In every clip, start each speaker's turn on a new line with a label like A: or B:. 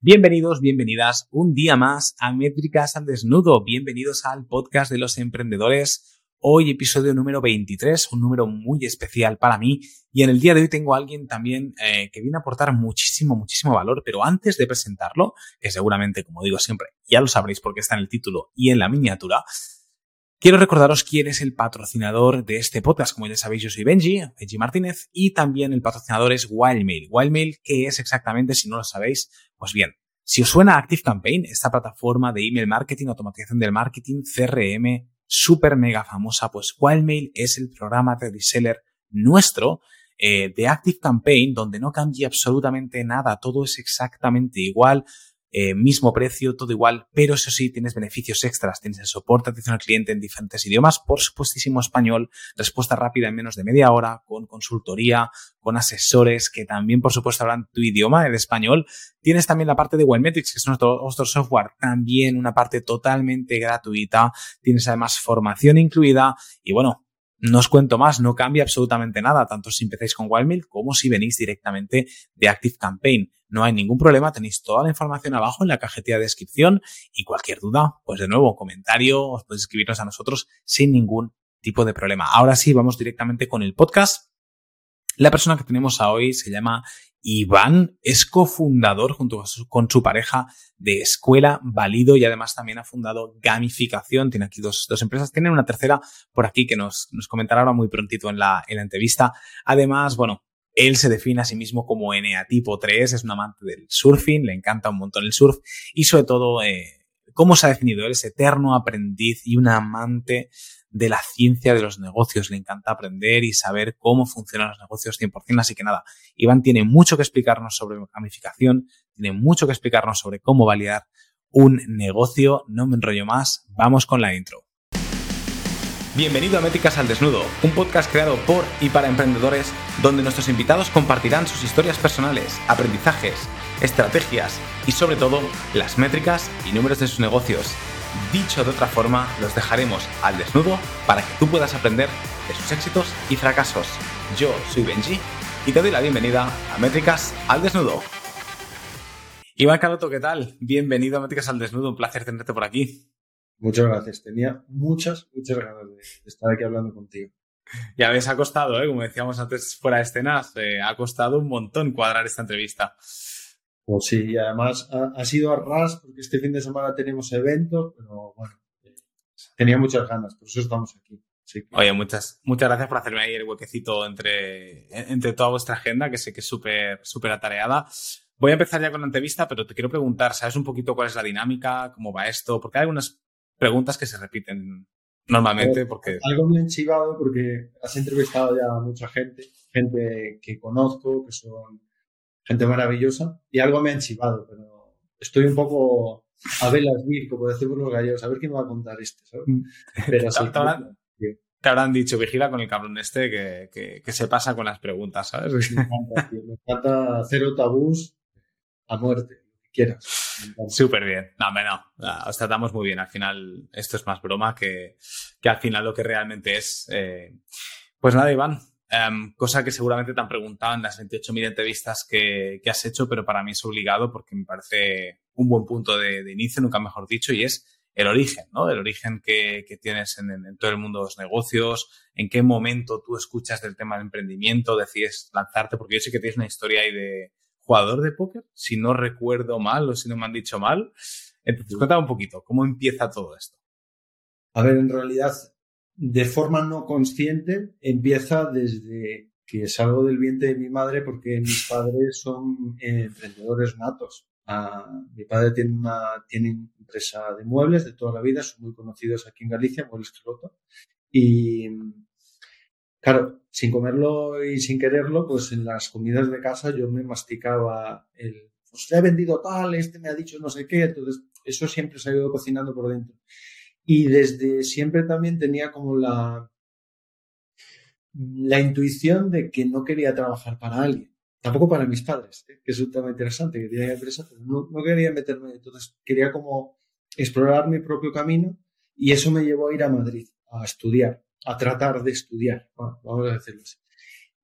A: Bienvenidos, bienvenidas un día más a Métricas al Desnudo. Bienvenidos al podcast de los emprendedores. Hoy episodio número 23, un número muy especial para mí. Y en el día de hoy tengo a alguien también eh, que viene a aportar muchísimo, muchísimo valor. Pero antes de presentarlo, que seguramente, como digo siempre, ya lo sabréis porque está en el título y en la miniatura, Quiero recordaros quién es el patrocinador de este podcast. Como ya sabéis, yo soy Benji, Benji Martínez, y también el patrocinador es Wildmail. Wildmail, ¿qué es exactamente? Si no lo sabéis, pues bien, si os suena ActiveCampaign, esta plataforma de email marketing, automatización del marketing, CRM, súper mega famosa, pues Wildmail es el programa de reseller nuestro eh, de ActiveCampaign, donde no cambia absolutamente nada, todo es exactamente igual. Eh, mismo precio, todo igual, pero eso sí, tienes beneficios extras, tienes el soporte atención al cliente en diferentes idiomas, por supuestísimo español, respuesta rápida en menos de media hora, con consultoría, con asesores que también, por supuesto, hablan tu idioma, el español. Tienes también la parte de Webmetrics, que es nuestro software, también una parte totalmente gratuita. Tienes además formación incluida y bueno, no os cuento más, no cambia absolutamente nada, tanto si empezáis con Wildmail como si venís directamente de ActiveCampaign. No hay ningún problema, tenéis toda la información abajo en la cajetilla de descripción y cualquier duda, pues de nuevo, comentario, os podéis escribirnos a nosotros sin ningún tipo de problema. Ahora sí, vamos directamente con el podcast. La persona que tenemos a hoy se llama Iván es cofundador junto con su pareja de Escuela Valido y además también ha fundado Gamificación. Tiene aquí dos, dos empresas. Tiene una tercera por aquí que nos, nos comentará ahora muy prontito en la, en la entrevista. Además, bueno, él se define a sí mismo como NA tipo 3, es un amante del surfing, le encanta un montón el surf y sobre todo, eh, ¿cómo se ha definido él? Es eterno aprendiz y un amante de la ciencia de los negocios. Le encanta aprender y saber cómo funcionan los negocios 100%. Así que nada, Iván tiene mucho que explicarnos sobre gamificación, tiene mucho que explicarnos sobre cómo validar un negocio. No me enrollo más, vamos con la intro. Bienvenido a Métricas al Desnudo, un podcast creado por y para emprendedores donde nuestros invitados compartirán sus historias personales, aprendizajes, estrategias y sobre todo las métricas y números de sus negocios Dicho de otra forma, los dejaremos al desnudo para que tú puedas aprender de sus éxitos y fracasos. Yo soy Benji y te doy la bienvenida a Métricas al Desnudo. Iván Caroto, ¿qué tal? Bienvenido a Métricas al Desnudo, un placer tenerte por aquí.
B: Muchas gracias, tenía muchas, muchas ganas de estar aquí hablando contigo.
A: Ya ves, ha costado, ¿eh? como decíamos antes fuera de escenas, eh, ha costado un montón cuadrar esta entrevista.
B: Pues sí, y además ha, sido a ras porque este fin de semana tenemos eventos, pero bueno, tenía muchas ganas, por eso estamos aquí.
A: Oye, muchas, muchas gracias por hacerme ahí el huequecito entre, entre toda vuestra agenda, que sé que es súper, súper atareada. Voy a empezar ya con la entrevista, pero te quiero preguntar, ¿sabes un poquito cuál es la dinámica? ¿Cómo va esto? Porque hay algunas preguntas que se repiten normalmente. Porque...
B: Algo me ha chivado porque has entrevistado ya a mucha gente, gente que conozco, que son gente maravillosa, y algo me ha enchivado, pero estoy un poco a velas vir, como decimos los gallegos, a ver quién me va a contar este, ¿sabes? Mm.
A: Pero sí, te, habrán, dicho, vigila con el cabrón este que, que, se pasa con las preguntas, ¿sabes?
B: Me encanta, tío, me encanta cero tabús a muerte, quieras.
A: Súper bien. No, hombre, no. Os tratamos muy bien. Al final, esto es más broma que, que al final lo que realmente es. Eh... Pues nada, Iván, Em, cosa que seguramente te han preguntado en las 28.000 entrevistas que, has hecho, pero para mí es obligado porque me parece un buen punto de, inicio, nunca mejor dicho, y es el origen, ¿no? El origen que, tienes en, todo el mundo de los negocios, en qué momento tú escuchas del tema del emprendimiento, decides lanzarte, porque yo sé que tienes una historia ahí de jugador de póker, si no recuerdo mal o si no me han dicho mal. Entonces, cuéntame un poquito, ¿cómo empieza todo esto?
B: A ver, en realidad de forma no consciente empieza desde que salgo del vientre de mi madre porque mis padres son eh, emprendedores natos. Ah, mi padre tiene una tiene empresa de muebles de toda la vida, son muy conocidos aquí en Galicia, Muebles Carlota. Y claro, sin comerlo y sin quererlo, pues en las comidas de casa yo me masticaba el, pues le he vendido tal, este me ha dicho no sé qué, entonces eso siempre se ha ido cocinando por dentro. Y desde siempre también tenía como la, la intuición de que no quería trabajar para alguien. Tampoco para mis padres, ¿eh? que es un tema interesante, que tenía empresa, pero no, no quería meterme. Entonces quería como explorar mi propio camino y eso me llevó a ir a Madrid, a estudiar, a tratar de estudiar, vamos a decirlo así.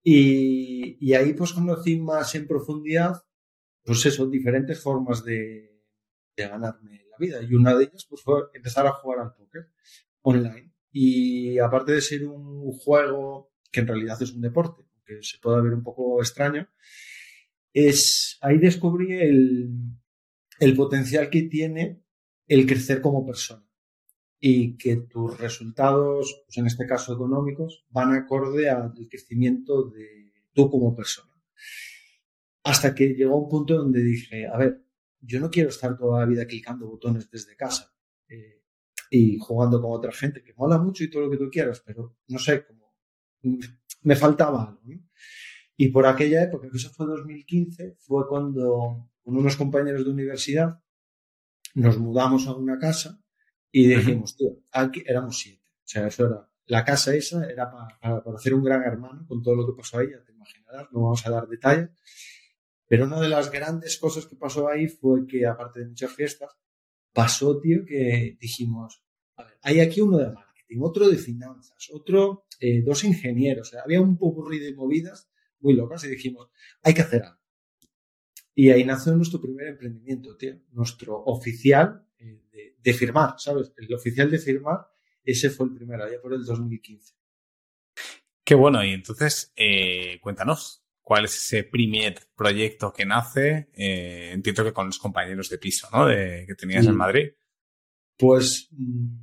B: Y, y, ahí pues conocí más en profundidad pues eso, diferentes formas de, de ganarme vida. Y una de ellas pues, fue empezar a jugar al póker online. Y aparte de ser un juego que en realidad es un deporte, que se puede ver un poco extraño, es ahí descubrí el, el potencial que tiene el crecer como persona y que tus resultados, pues en este caso económicos, van acorde al crecimiento de tú como persona. Hasta que llegó un punto donde dije, a ver, yo no quiero estar toda la vida clicando botones desde casa eh, y jugando con otra gente, que mola mucho y todo lo que tú quieras, pero no sé, como me faltaba algo. Y por aquella época, que eso fue 2015, fue cuando con unos compañeros de universidad nos mudamos a una casa y dijimos, tío, aquí éramos siete. O sea, eso era, la casa esa era para, para, hacer un gran hermano con todo lo que pasó ahí, ya te imaginarás, no vamos a dar detalles. Pero una de las grandes cosas que pasó ahí fue que, aparte de muchas fiestas, pasó, tío, que dijimos, hay aquí uno de marketing, otro de finanzas, otro, eh, dos ingenieros, había un poco de movidas muy locas y dijimos, hay que hacer algo. Y ahí nació nuestro primer emprendimiento, tío, nuestro oficial eh, de, de, firmar, ¿sabes? El oficial de firmar, ese fue el primero, allá por el 2015.
A: Qué bueno, y entonces, eh, cuéntanos, cuál es ese primer proyecto que nace, eh, entiendo que con los compañeros de piso, ¿no? De, que tenías en Madrid.
B: Pues mm,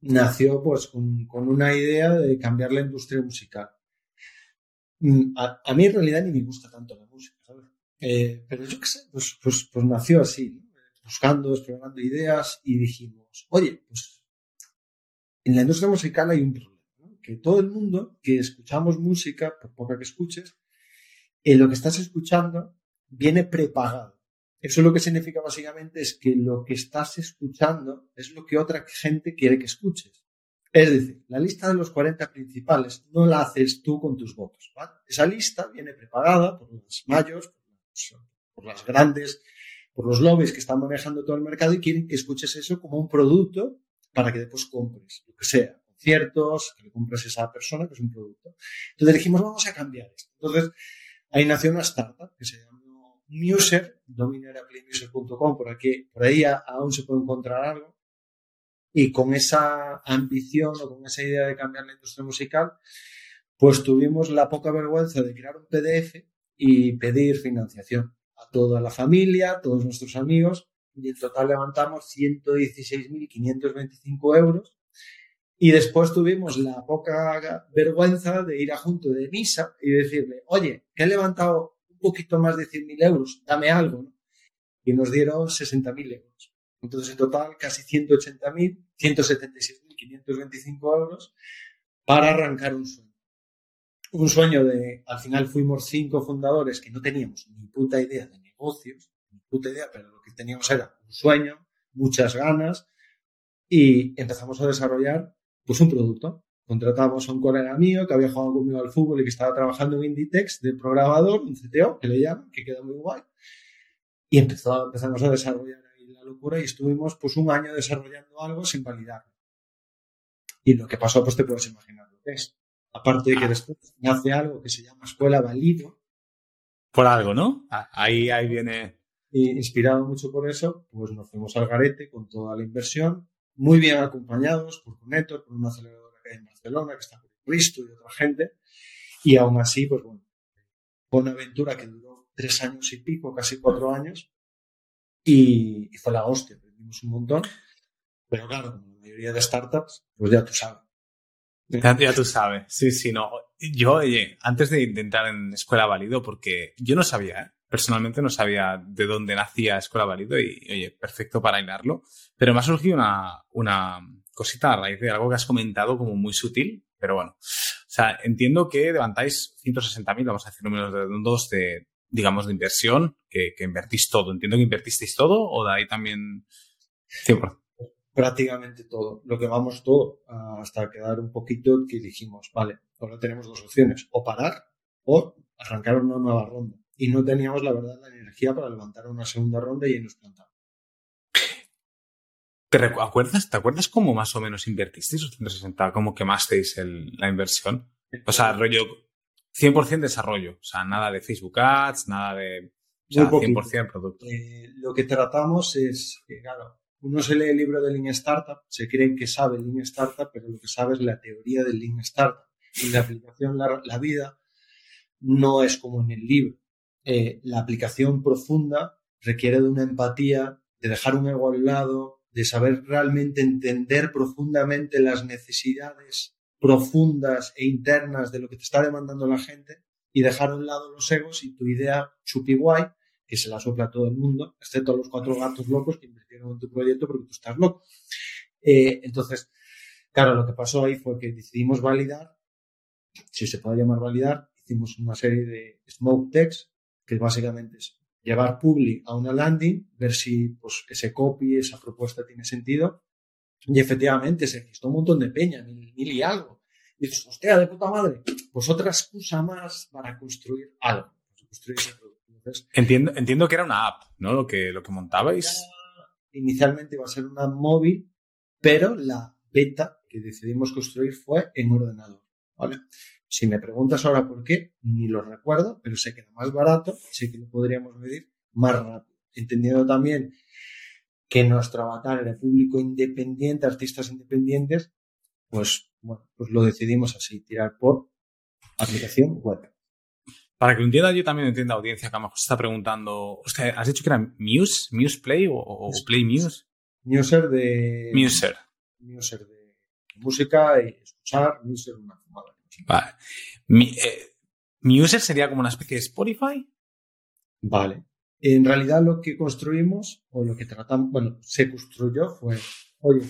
B: nació pues con, con, una idea de cambiar la industria musical. Mm, a, a, mí en realidad ni me gusta tanto la música, ¿sabes? Eh, pero yo qué sé, pues, pues, pues nació así, buscando, explorando ideas y dijimos, oye, pues en la industria musical hay un problema, ¿no? que todo el mundo que escuchamos música, por poca que escuches, eh, lo que estás escuchando viene prepagado. Eso lo que significa básicamente es que lo que estás escuchando es lo que otra gente quiere que escuches. Es decir, la lista de los 40 principales no la haces tú con tus votos. ¿vale? Esa lista viene prepagada por los mayos, por, los, por las grandes, por los lobbies que están manejando todo el mercado y quieren que escuches eso como un producto para que después compres, lo que sea, conciertos, que le compres a esa persona que es un producto. Entonces dijimos, vamos a cambiar esto. Entonces, Ahí nació una startup que se llamó Muser, domineraPlayMuser.com, por por ahí aún se puede encontrar algo. Y con esa ambición o con esa idea de cambiar la industria musical, pues tuvimos la poca vergüenza de crear un PDF y pedir financiación a toda la familia, a todos nuestros amigos, y en total levantamos 116.525 euros y después tuvimos la poca vergüenza de ir a junto de misa y decirle, oye, que he levantado un poquito más de 100.000 euros, dame algo. ¿no? Y nos dieron 60.000 euros. Entonces, en total, casi 180.000, 176.525 euros para arrancar un sueño. Un sueño de, al final fuimos cinco fundadores que no teníamos ni puta idea de negocios, ni puta idea, pero lo que teníamos era un sueño, muchas ganas, y empezamos a desarrollar pues un producto. Contratamos a un colega mío que había jugado conmigo al fútbol y que estaba trabajando en Inditex de programador, un CTO, que le llaman, que queda muy guay. Y empezó, empezamos a desarrollar ahí la locura y estuvimos pues un año desarrollando algo sin validarlo. Y lo que pasó, pues te puedes imaginar lo que es. Aparte de que ah. después nace algo que se llama Escuela Valido.
A: Por algo, ¿no? Ah, ahí, ahí viene.
B: Y inspirado mucho por eso, pues nos fuimos al garete con toda la inversión muy bien acompañados por Conetor, por una aceleradora que hay en Barcelona, que está por Cristo y otra gente. Y aún así, pues bueno, fue una aventura que duró tres años y pico, casi cuatro años, y, fue la hostia, aprendimos un montón. Pero claro, como la mayoría de startups, pues ya tú sabes.
A: Ya, tú sabes, sí, sí, no. Yo, oye, antes de intentar en Escuela Válido, porque yo no sabía, ¿eh? Personalmente no sabía de dónde nacía Escuela Válido y, oye, perfecto para hilarlo. Pero me ha surgido una, una cosita a raíz de algo que has comentado como muy sutil, pero bueno. O sea, entiendo que levantáis 160.000, vamos a decir números redondos de, digamos, de inversión, que, que, invertís todo. Entiendo que invertisteis todo o de ahí también 100%.
B: Prácticamente todo. Lo que vamos todo hasta quedar un poquito que dijimos, vale, ahora tenemos dos opciones, o parar o arrancar una nueva ronda y no teníamos, la verdad, la energía para levantar una segunda ronda y ahí nos plantamos.
A: ¿Te acuerdas, ¿Te acuerdas cómo más o menos invertisteis los 160? ¿Cómo quemasteis el, la inversión? O sea, rollo 100% desarrollo. O sea, nada de Facebook Ads, nada de 100% producto.
B: Eh, lo que tratamos es que, claro, uno se lee el libro de Lean Startup, se cree que sabe Lean Startup, pero lo que sabe es la teoría del Lean Startup. Y la aplicación, la, la vida, no es como en el libro. Eh, la aplicación profunda requiere de una empatía, de dejar un ego al lado, de saber realmente entender profundamente las necesidades profundas e internas de lo que te está demandando la gente y dejar a un lado los egos y tu idea chupi guay, que se la sopla a todo el mundo, excepto a los cuatro gatos locos que invirtieron en tu proyecto porque tú estás loco. Eh, entonces, claro, lo que pasó ahí fue que decidimos validar, si se puede llamar validar, hicimos una serie de smoke text, que básicamente es llevar public a una landing, ver si pues, ese copy, esa propuesta tiene sentido. Y efectivamente se gestó un montón de peña, mil, mil y algo. Y dices, hostia, de puta madre, pues otra excusa más para construir algo, para construir ese producto. Entonces,
A: entiendo, entiendo que era una app, ¿no? Lo que, lo que montabais.
B: Inicialmente iba a ser una móvil, pero la beta que decidimos construir fue en ordenador. ¿vale? Si me preguntas ahora por qué, ni lo recuerdo, pero sé que era más barato, sé que lo podríamos medir más rápido. Entendiendo también que nuestro avatar era público independiente, artistas independientes, pues bueno, pues lo decidimos así, tirar por aplicación web.
A: Para que lo entienda yo también entienda audiencia que a lo mejor se está preguntando, ¿has dicho que era Muse, Muse Play o, Play Muse?
B: Muser de...
A: Muser.
B: Muser de música y escuchar, Muser una fumada.
A: Vale. Mi, eh, Muser sería como una especie de Spotify.
B: Vale. En realidad lo que construimos o lo que tratamos, bueno, se construyó fue, oye,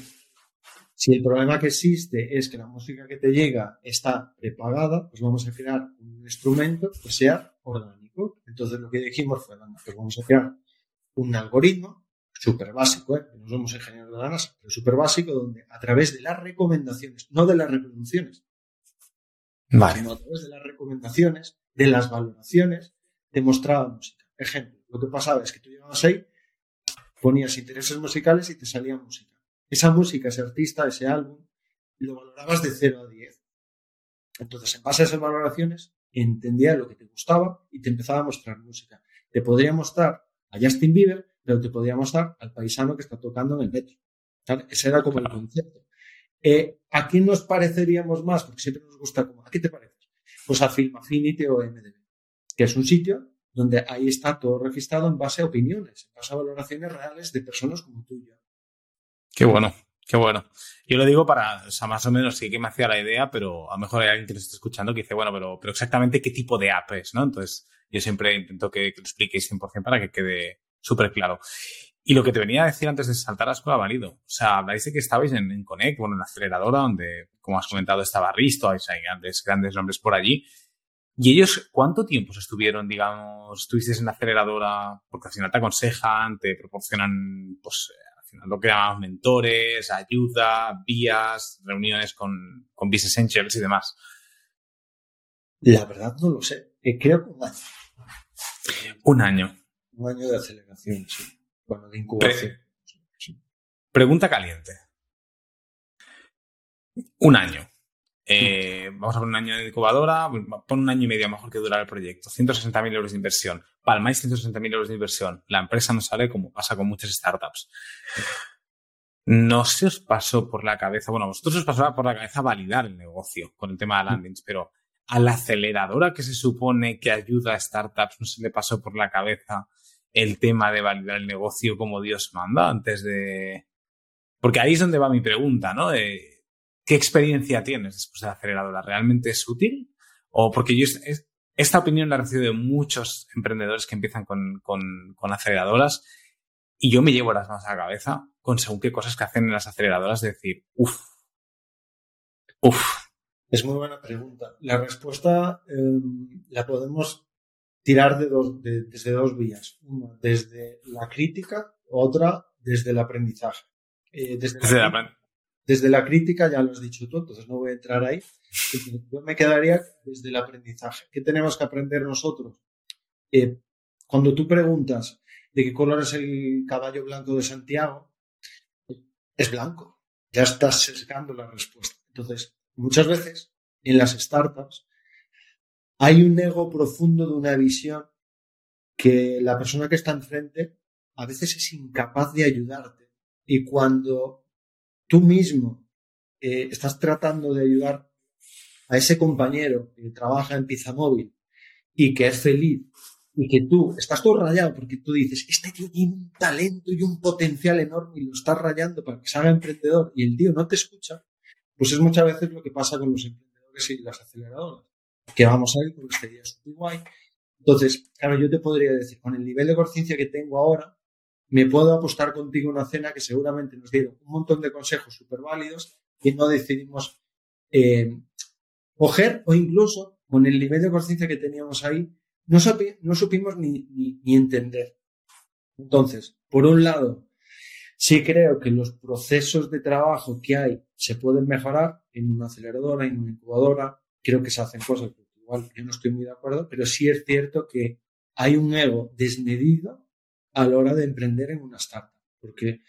B: si el problema que existe es que la música que te llega está prepagada, pues vamos a crear un instrumento que sea orgánico. Entonces lo que dijimos fue, pues vamos a crear un algoritmo súper básico, ¿eh? no somos ingenieros de la NASA, pero súper básico, donde a través de las recomendaciones, no de las reproducciones,
A: vale.
B: sino a través de las recomendaciones, de las valoraciones, te mostraba música. Ejemplo, lo que pasaba es que tú llegabas ahí, ponías intereses musicales y te salía música esa música, ese artista, ese álbum, lo valorabas de 0 a 10. Entonces, en base a esas valoraciones, entendía lo que te gustaba y te empezaba a mostrar música. Te podría mostrar a Justin Bieber, pero te podría mostrar al paisano que está tocando en el metro. Ese era como el concepto. Eh, ¿A quién nos pareceríamos más? Porque siempre nos gusta como, ¿a qué te pareces? Pues a Film Affinity o MDB, que es un sitio donde ahí está todo registrado en base a opiniones, en base a valoraciones reales de personas como tú y yo.
A: Qué bueno, qué bueno. Yo lo digo para, o sea, más o menos sí que me hacía la idea, pero a lo mejor hay alguien que nos esté escuchando que dice, bueno, pero, pero exactamente qué tipo de app es, ¿no? Entonces, yo siempre intento que, lo expliquéis 100% para que quede súper claro. Y lo que te venía a decir antes de saltar a la escuela válido. O sea, habláis de que estabais en, en Connect, bueno, en la aceleradora, donde, como has comentado, estaba Risto, hay grandes, grandes nombres por allí. ¿Y ellos cuánto tiempo estuvieron, digamos, estuvisteis en la aceleradora? Porque al final te aconsejan, te proporcionan, pues, lo que llamamos mentores, ayuda, vías, reuniones con, con Business Angels y demás.
B: La verdad no lo sé. Eh, creo que un año.
A: Un año.
B: Un año de aceleración, sí. Bueno, de incubación.
A: Pregunta caliente. Un año. Eh, vamos a poner un año de incubadora, pon un año y medio mejor que durar el proyecto. 160.000 euros de inversión. Palmáis 160.000 euros de inversión. La empresa no sale como pasa con muchas startups. No se os pasó por la cabeza, bueno, a vosotros os pasó por la cabeza validar el negocio con el tema de landings, pero a la aceleradora que se supone que ayuda a startups, no se le pasó por la cabeza el tema de validar el negocio como Dios manda antes de... Porque ahí es donde va mi pregunta, ¿no? ¿Qué experiencia tienes después de la aceleradora? ¿Realmente es útil? O porque yo esta opinión la he recibido de muchos emprendedores que empiezan con, con, aceleradoras y yo me llevo las manos a la cabeza con según qué cosas que hacen en las aceleradoras de decir, uff, uff.
B: Es muy buena pregunta. La respuesta eh, la podemos tirar de dos, de, desde dos vías. Una desde la crítica, otra desde el aprendizaje. Eh, desde,
A: desde
B: la,
A: la,
B: desde la crítica ya lo has dicho tú, entonces no voy a entrar ahí. Yo me quedaría desde el aprendizaje. ¿Qué tenemos que aprender nosotros? Eh, cuando tú preguntas de qué color es el caballo blanco de Santiago, es blanco. Ya estás sesgando la respuesta. Entonces, muchas veces en las startups hay un ego profundo de una visión que la persona que está enfrente a veces es incapaz de ayudarte. Y cuando tú mismo eh, estás tratando de ayudar a ese compañero que trabaja en Pizza Móvil y que es feliz y que tú estás todo rayado porque tú dices, este tío tiene un talento y un potencial enorme y lo estás rayando para que se haga emprendedor y el tío no te escucha, pues es muchas veces lo que pasa con los emprendedores y las aceleradoras, que vamos a ir porque sería súper guay. Entonces, claro, yo te podría decir, con el nivel de conciencia que tengo ahora, me puedo apostar contigo una cena que seguramente nos dieron un montón de consejos súper válidos y no decidimos eh, coger o incluso con el nivel de conciencia que teníamos ahí, no, supimos ni, ni, entender. Entonces, por un lado, sí creo que los procesos de trabajo que hay se pueden mejorar en una aceleradora, en una incubadora. Creo que se hacen cosas que igual yo no estoy muy de acuerdo, pero sí es cierto que hay un ego desmedido a la hora de emprender en una startup. Porque,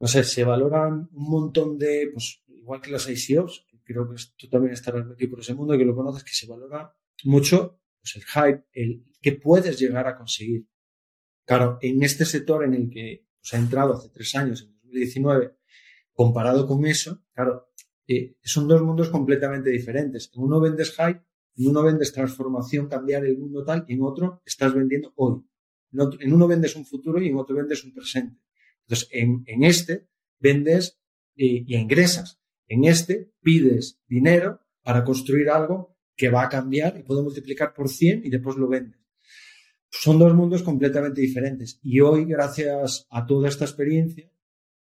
B: no sé, se valoran un montón de, pues, igual que las ICOs, creo que tú también estarás aquí por ese mundo, que lo conoces, que se valora mucho pues el hype, el que puedes llegar a conseguir. Claro, en este sector en el que pues, ha entrado hace tres años, en 2019, comparado con eso, claro, eh, son dos mundos completamente diferentes. En uno vendes hype, en uno vendes transformación, cambiar el mundo tal, y en otro estás vendiendo hoy. En, uno vendes un futuro y en otro vendes un presente. Entonces, en, este vendes eh, y ingresas. En este pides dinero para construir algo que va a cambiar y puede multiplicar por 100 y después lo vendes. Son dos mundos completamente diferentes. Y hoy, gracias a toda esta experiencia,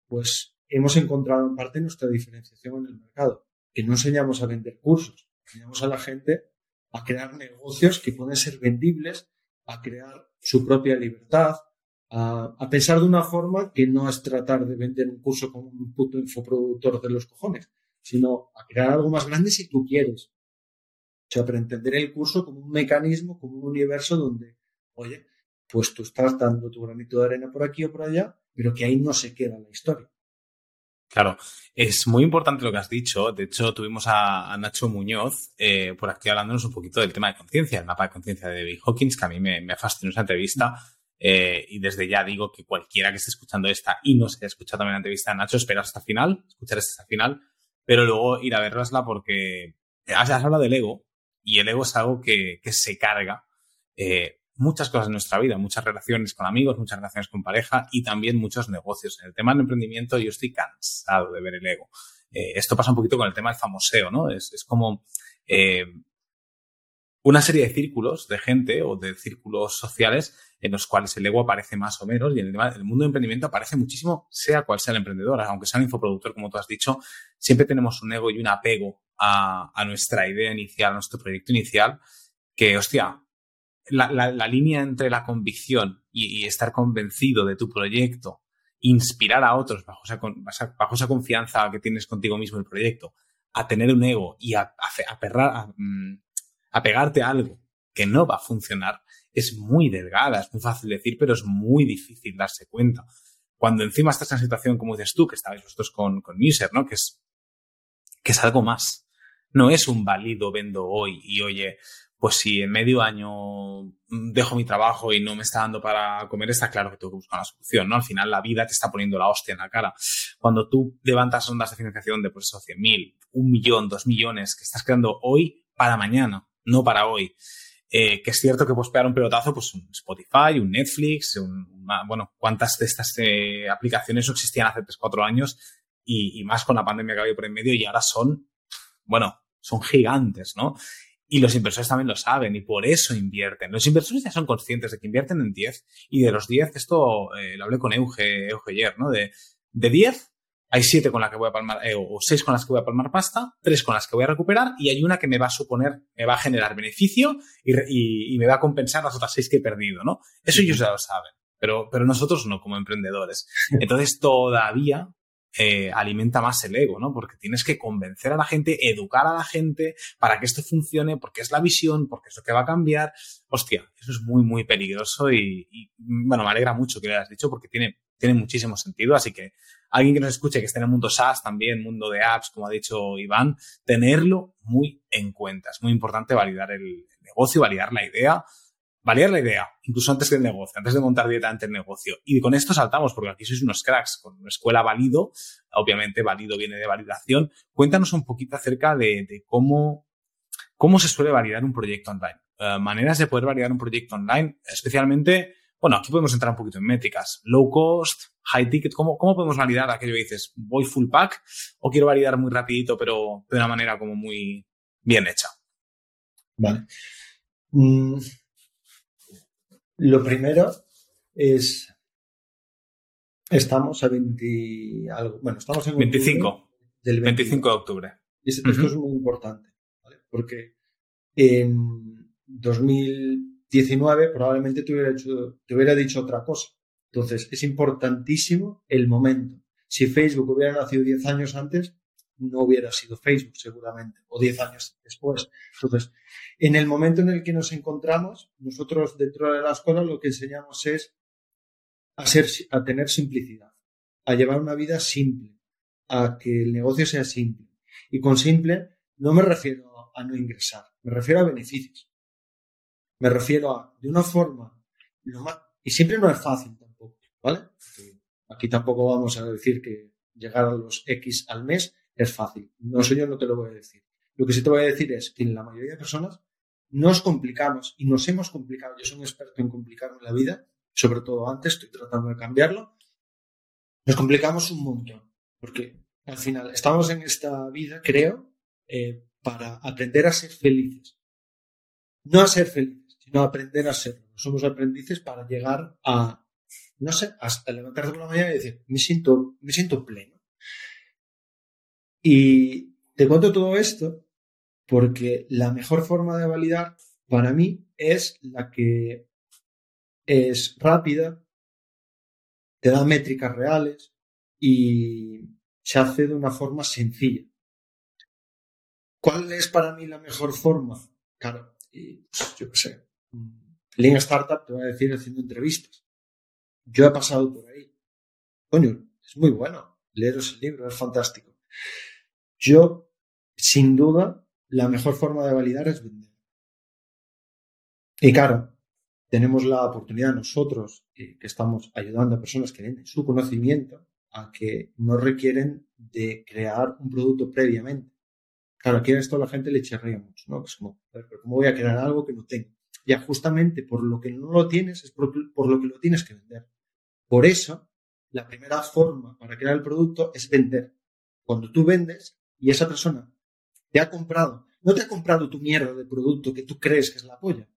B: pues hemos encontrado en parte nuestra diferenciación en el mercado, que no enseñamos a vender cursos, enseñamos a la gente a crear negocios que pueden ser vendibles, a crear su propia libertad, a, pensar de una forma que no es tratar de vender un curso como un puto infoproductor de los cojones, sino a crear algo más grande si tú quieres. O sea, para entender el curso como un mecanismo, como un universo donde, oye, pues tú estás dando tu granito de arena por aquí o por allá, pero que ahí no se queda la historia.
A: Claro, es muy importante lo que has dicho. De hecho, tuvimos a, Nacho Muñoz eh, por aquí hablándonos un poquito del tema de conciencia, el mapa de conciencia de David Hawkins, que a mí me, me fascinó esa entrevista. Eh, y desde ya digo que cualquiera que esté escuchando esta y no se haya escuchado también la entrevista de Nacho, espera hasta final, escuchar hasta final, pero luego ir a verlasla porque has, has hablado del ego y el ego es algo que, se carga eh, muchas cosas en nuestra vida, muchas relaciones con amigos, muchas relaciones con pareja y también muchos negocios. En el tema del emprendimiento yo estoy cansado de ver el ego. Eh, esto pasa un poquito con el tema del famoseo, ¿no? Es, como eh, una serie de círculos de gente o de círculos sociales en los cuales el ego aparece más o menos y en el, mundo del emprendimiento aparece muchísimo, sea cual sea el emprendedor, aunque sea un infoproductor, como tú has dicho, siempre tenemos un ego y un apego a, nuestra idea inicial, a nuestro proyecto inicial, que, hostia, la, línea entre la convicción y, estar convencido de tu proyecto, inspirar a otros bajo esa, confianza que tienes contigo mismo en el proyecto, a tener un ego y a, a, mm, a pegarte a algo que no va a funcionar, es muy delgada, es muy fácil decir, pero es muy difícil darse cuenta. Cuando encima estás en la situación, como dices tú, que estabais vosotros con, con ¿no? Que es, que es algo más. No es un válido vendo hoy y oye, pues si en medio año dejo mi trabajo y no me está dando para comer, está claro que tengo que buscar una solución, ¿no? Al final la vida te está poniendo la hostia en la cara. Cuando tú levantas ondas de financiación de, pues eso, 100.000, un millón, dos millones que estás creando hoy para mañana, no para hoy. Eh, que es cierto que puedes pegar un pelotazo, pues un Spotify, un Netflix, un, bueno, cuántas de estas eh, aplicaciones no existían hace 3, 4 años y, y, más con la pandemia que había por en medio y ahora son, bueno, son gigantes, ¿no? Y los inversores también lo saben y por eso invierten. Los inversores ya son conscientes de que invierten en 10 y de los 10, esto eh, lo hablé con Euge, Euge ayer, ¿no? De, de 10 hay siete con las que voy a palmar, eh, o seis con las que voy a palmar pasta, tres con las que voy a recuperar y hay una que me va a suponer, me va a generar beneficio y, y, me va a compensar las otras seis que he perdido, ¿no? Eso ellos ya lo saben, pero, pero nosotros no como emprendedores. Entonces todavía eh, alimenta más el ego, ¿no? Porque tienes que convencer a la gente, educar a la gente para que esto funcione, porque es la visión, porque es lo que va a cambiar. Hostia, eso es muy, muy peligroso y, y bueno, me alegra mucho que lo hayas dicho porque tiene, tiene muchísimo sentido, así que alguien que nos escuche que esté en el mundo SaaS también, mundo de apps, como ha dicho Iván, tenerlo muy en cuenta. Es muy importante validar el negocio, validar la idea validar la idea, incluso antes del negocio, antes de montar directamente el negocio. Y con esto saltamos, porque aquí sois unos cracks, con una escuela válido, obviamente válido viene de validación. Cuéntanos un poquito acerca de, cómo, cómo se suele validar un proyecto online. Eh, maneras de poder validar un proyecto online, especialmente, bueno, aquí podemos entrar un poquito en métricas. Low cost, high ticket, ¿cómo, cómo podemos validar aquello que dices? ¿Voy full pack o quiero validar muy rapidito, pero de una manera como muy bien hecha?
B: Vale. Mm, lo primero es. Estamos a 20. bueno, estamos en.
A: 25. Del 25 de octubre.
B: Esto, es muy importante, ¿vale? Porque en 2019 probablemente te hubiera, hecho, te hubiera dicho otra cosa. Entonces, es importantísimo el momento. Si Facebook hubiera nacido 10 años antes, no hubiera sido Facebook seguramente, o 10 años después. Entonces, en el momento en el que nos encontramos, nosotros dentro de la escuela lo que enseñamos es a, ser, a tener simplicidad, a llevar una vida simple, a que el negocio sea simple. Y con simple no me refiero a no ingresar, me refiero a beneficios. Me refiero a, de una forma, y siempre no es fácil tampoco, ¿vale? Aquí tampoco vamos a decir que llegar a los X al mes es fácil. No, eso yo no te lo voy a decir. Lo que sí te voy a decir es que en la mayoría de personas nos complicamos y nos hemos complicado. Yo soy un experto en complicarme la vida, sobre todo antes, estoy tratando de cambiarlo. Nos complicamos un montón, porque al final estamos en esta vida, creo, eh, para aprender a ser felices. No a ser felices, sino a aprender a serlo. Somos aprendices para llegar a, no sé, hasta levantarte por la mañana y decir, me siento, me siento pleno. Y te cuento todo esto porque la mejor forma de validar para mí es la que es rápida, te da métricas reales y se hace de una forma sencilla. ¿Cuál es para mí la mejor forma? Claro, pues, yo qué sé. Lean Startup te voy a decir haciendo entrevistas. Yo he pasado por ahí. Coño, es muy bueno. Leeros el libro, es fantástico. Yo, sin duda, la mejor forma de validar es vender. Y claro, tenemos la oportunidad nosotros, que estamos ayudando a personas que venden su conocimiento, a que no requieren de crear un producto previamente. Claro, aquí a esto la gente le chirría mucho, ¿no? Es como, pero ¿cómo voy a crear algo que no tengo? Ya justamente por lo que no lo tienes es por lo que lo tienes que vender. Por eso, la primera forma para crear el producto es vender. Cuando tú vendes, y esa persona te ha comprado, no te ha comprado tu mierda de producto que tú crees que es la polla.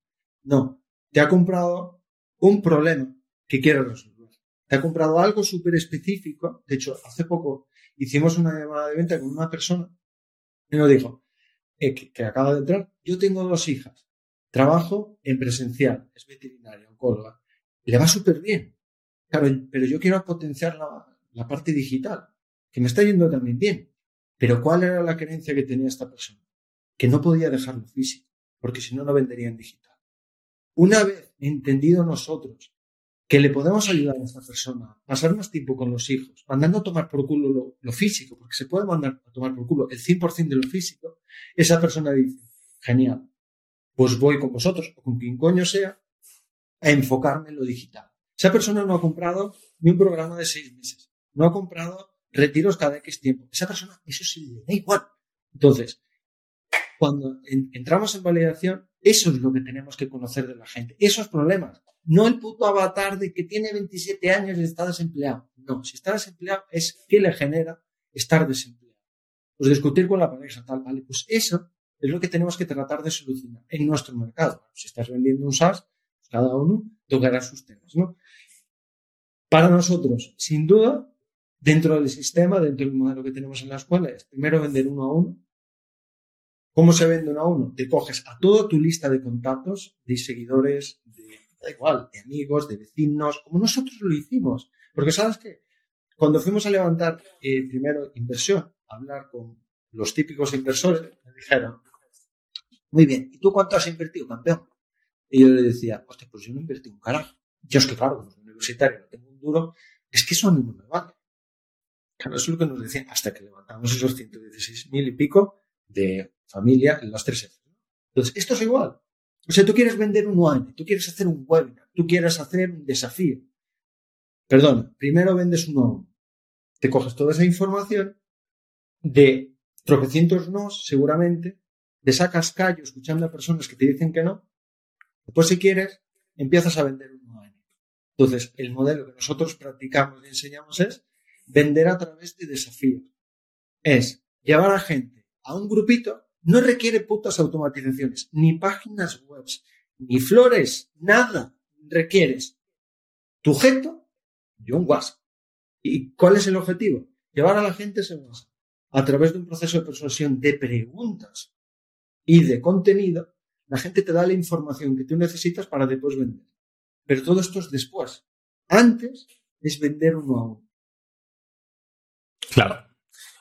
B: No, te ha comprado un problema que quiere resolver. Te ha comprado algo súper específico. De hecho, hace poco hicimos una llamada de venta con una persona y nos dijo eh, que, acaba de entrar. Yo tengo dos hijas. Trabajo en presencial, es veterinaria, oncóloga. Le va súper bien. Claro, pero yo quiero potenciar la, la parte digital, que me está yendo también bien. Pero ¿cuál era la creencia que tenía esta persona? Que no podía dejarlo físico, porque si no, no vendería en digital. Una vez entendido nosotros que le podemos ayudar a esta persona a pasar más tiempo con los hijos, mandando a tomar por culo lo, físico, porque se puede mandar a tomar por culo el 100% de lo físico, esa persona dice, genial, pues voy con vosotros o con quien coño sea a enfocarme en lo digital. Esa persona no ha comprado ni un programa de seis meses, no ha comprado retiros cada X tiempo. Esa persona, eso sí le da igual. Entonces, cuando entramos en validación, eso es lo que tenemos que conocer de la gente, esos problemas. No el puto avatar de que tiene 27 años y está desempleado. No, si está desempleado es qué le genera estar desempleado. Pues discutir con la pareja, tal, vale. Pues eso es lo que tenemos que tratar de solucionar en nuestro mercado. Si estás vendiendo un SaaS, pues cada uno tocará sus temas, ¿no? Para nosotros, sin duda, dentro del sistema, dentro del modelo que tenemos en la escuela, es primero vender uno a uno. ¿Cómo se vende uno a uno? Te coges a toda tu lista de contactos, de seguidores, de, da igual, de amigos, de vecinos, como nosotros lo hicimos. Porque sabes que cuando fuimos a levantar eh, primero inversión, a hablar con los típicos inversores, me dijeron, muy bien, ¿y tú cuánto has invertido, campeón? Y yo le decía, hostia, pues yo no invertí un carajo. Yo es que claro, como universitario no tengo un duro, es que eso a mí no me vale. Eso es lo que nos decían hasta que levantamos esos 116 mil y pico de familia en las tres F. Entonces, esto es igual. O sea, tú quieres vender un UAN, tú quieres hacer un webinar, tú quieres hacer un desafío. Perdón, primero vendes un ON. Te coges toda esa información de tropecientos nos, seguramente, le sacas callo escuchando a personas que te dicen que no. Después, si quieres, empiezas a vender un UAN. Entonces, el modelo que nosotros practicamos y enseñamos es vender a través de desafíos. Es llevar a gente a un grupito no requiere putas automatizaciones, ni páginas web, ni flores, nada. Requieres tu objeto y un WhatsApp. ¿Y cuál es el objetivo? Llevar a la gente ese WhatsApp. A través de un proceso de persuasión de preguntas y de contenido, la gente te da la información que tú necesitas para después vender. Pero todo esto es después. Antes es vender uno a uno.
A: Claro.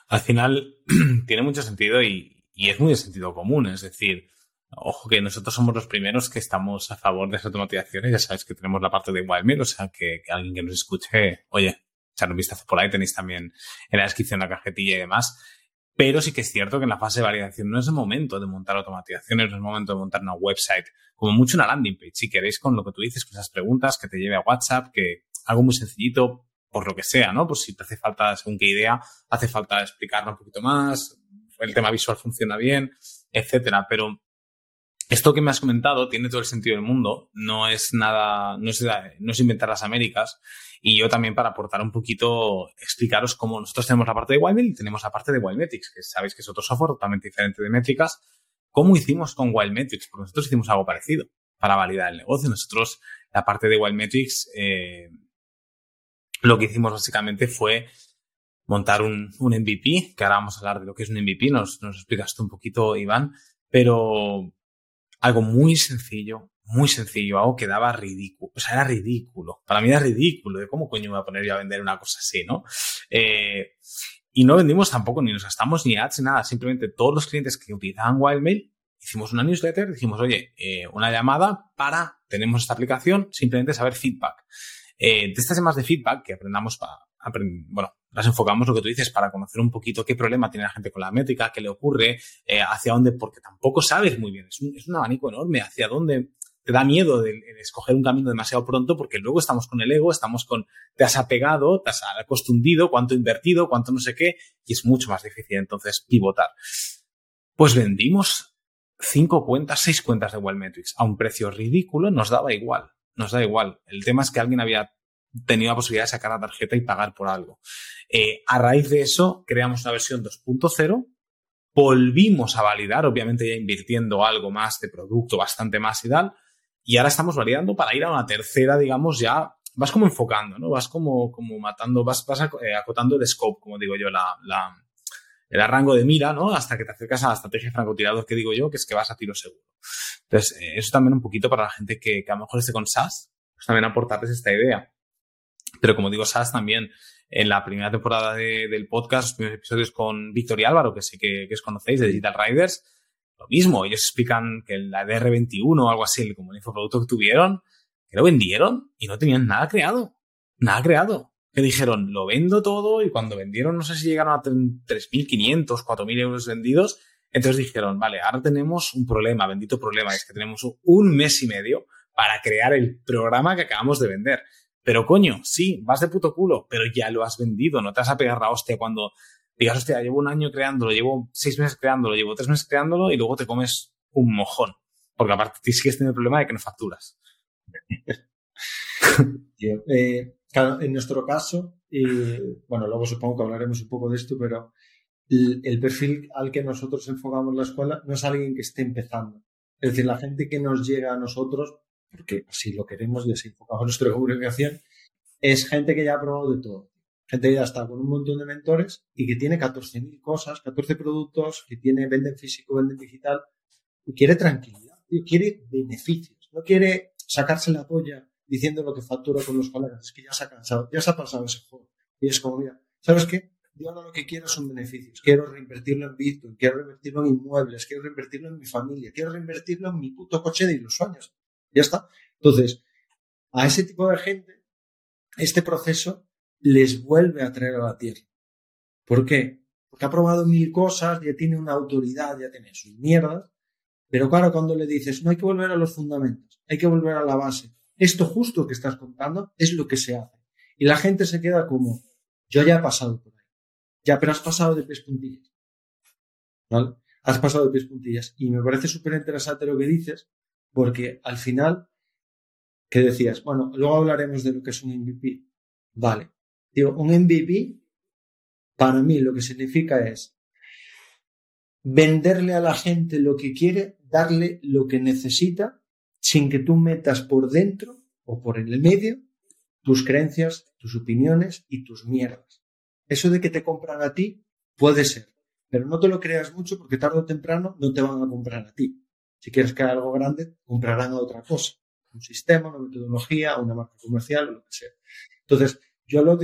A: Al final tiene mucho sentido y, y es muy de sentido común, es decir, ojo que nosotros somos los primeros que estamos a favor de esa automatización ya sabes que tenemos la parte de Wildmail, o sea, que, alguien que nos escuche, oye, echar un vistazo por ahí, tenéis también en la descripción la cajetilla y demás. Pero sí que es cierto que en la fase de validación no es el momento de montar automatizaciones, no es el momento de montar una website, como mucho una landing page, si queréis, con lo que tú dices, con esas preguntas, que te lleve a WhatsApp, que algo muy sencillito, por lo que sea, ¿no? Pues si te hace falta, según qué idea, hace falta explicarlo un poquito más, el tema visual funciona bien, etcétera. Pero esto que me has comentado tiene todo el sentido del mundo, no es nada, no es, no es inventar las Américas. Y yo también para aportar un poquito, explicaros cómo nosotros tenemos la parte de Wildmail y tenemos la parte de Wildmetrics, que sabéis que es otro software totalmente diferente de métricas. ¿Cómo hicimos con Wildmetrics? Porque nosotros hicimos algo parecido para validar el negocio. Nosotros, la parte de Wildmetrics, eh, lo que hicimos básicamente fue montar un, un, MVP, que ahora vamos a hablar de lo que es un MVP, nos, nos explicaste un poquito, Iván, pero algo muy sencillo, muy sencillo, algo que daba ridículo, o sea, era ridículo, para mí era ridículo, de cómo coño me voy a poner yo a vender una cosa así, ¿no? Eh, y no vendimos tampoco, ni nos gastamos ni ads, ni nada, simplemente todos los clientes que utilizaban Wildmail, hicimos una newsletter, dijimos, oye, eh, una llamada para, tenemos esta aplicación, simplemente saber feedback. Eh, de estas temas de feedback que aprendamos para, bueno, las enfocamos lo que tú dices para conocer un poquito qué problema tiene la gente con la métrica, qué le ocurre, eh, hacia dónde, porque tampoco sabes muy bien. Es un, es un abanico enorme hacia dónde te da miedo de, escoger un camino demasiado pronto porque luego estamos con el ego, estamos con, te has apegado, te has acostumbrado, cuánto invertido, cuánto no sé qué, y es mucho más difícil entonces pivotar. Pues vendimos cinco cuentas, seis cuentas de Wellmetrics a un precio ridículo, nos daba igual, nos da igual. El tema es que alguien había tenido la posibilidad de sacar la tarjeta y pagar por algo. Eh, a raíz de eso, creamos una versión 2.0, volvimos a validar, obviamente ya invirtiendo algo más de producto, bastante más y tal, y ahora estamos validando para ir a una tercera, digamos, ya vas como enfocando, ¿no? Vas como, como matando, vas, vas eh, acotando el scope, como digo yo, la, la, el rango de mira, ¿no? Hasta que te acercas a la estrategia de francotirador que digo yo, que es que vas a tiro seguro. Entonces, eh, eso también un poquito para la gente que, que a lo mejor esté con SaaS, pues también aportarles esta idea. Pero como digo, SAS también en la primera temporada del podcast, los primeros episodios con Víctor y Álvaro, que sé que, que os conocéis, de Digital Riders, lo mismo, ellos explican que la DR21 o algo así, como el infoproducto que tuvieron, que lo vendieron y no tenían nada creado. Nada creado. Que dijeron, lo vendo todo y cuando vendieron, no sé si llegaron a 3.500, 4.000 euros vendidos, entonces dijeron, vale, ahora tenemos un problema, bendito problema, es que tenemos un mes y medio para crear el programa que acabamos de vender. Pero coño, sí, vas de puto culo, pero ya lo has vendido, no te vas a pegar la hostia cuando digas, hostia, llevo un año creándolo, llevo seis meses creándolo, llevo tres meses creándolo y luego te comes un mojón. Porque aparte sigues teniendo el problema de que no facturas.
B: eh, claro, en nuestro caso, bueno, luego supongo que hablaremos un poco de esto, pero el, el, perfil al que nosotros enfocamos la escuela no es alguien que esté empezando. Es decir, la gente que nos llega a nosotros porque así lo queremos y así enfocamos nuestra comunicación, es gente que ya ha probado de todo. Gente que ya está con un montón de mentores y que tiene 14.000 cosas, 14 productos, que tiene, venden físico, venden digital, y quiere tranquilidad, y quiere beneficios, no quiere sacarse la polla diciendo lo que factura con los colegas, es que ya se ha cansado, ya se ha pasado ese juego. Y es como, mira, ¿sabes qué? Yo no lo que quiero son beneficios. Quiero reinvertirlo en Bitcoin, quiero reinvertirlo en inmuebles, quiero reinvertirlo en mi familia, quiero reinvertirlo en mi puto coche de ilusiones. Ya está. Entonces, a ese tipo de gente, este proceso les vuelve a traer a la tierra. ¿Por qué? Porque ha probado mil cosas, ya tiene una autoridad, ya tiene sus mierdas. Pero claro, cuando le dices, no hay que volver a los fundamentos, hay que volver a la base, esto justo que estás contando es lo que se hace. Y la gente se queda como, yo ya he pasado por ahí. Ya, pero has pasado de pies puntillas. ¿Vale? Has pasado de pies puntillas. Y me parece súper interesante lo que dices, porque al final, ¿qué decías? Bueno, luego hablaremos de lo que es un MVP. Vale. Digo, un MVP, para mí lo que significa es venderle a la gente lo que quiere, darle lo que necesita, sin que tú metas por dentro o por en el medio tus creencias, tus opiniones y tus mierdas. Eso de que te compran a ti puede ser, pero no te lo creas mucho porque tarde o temprano no te van a comprar a ti. Si quieres crear algo grande, comprarán a otra cosa, un sistema, una metodología, una marca comercial, lo que sea. Entonces, yo lo,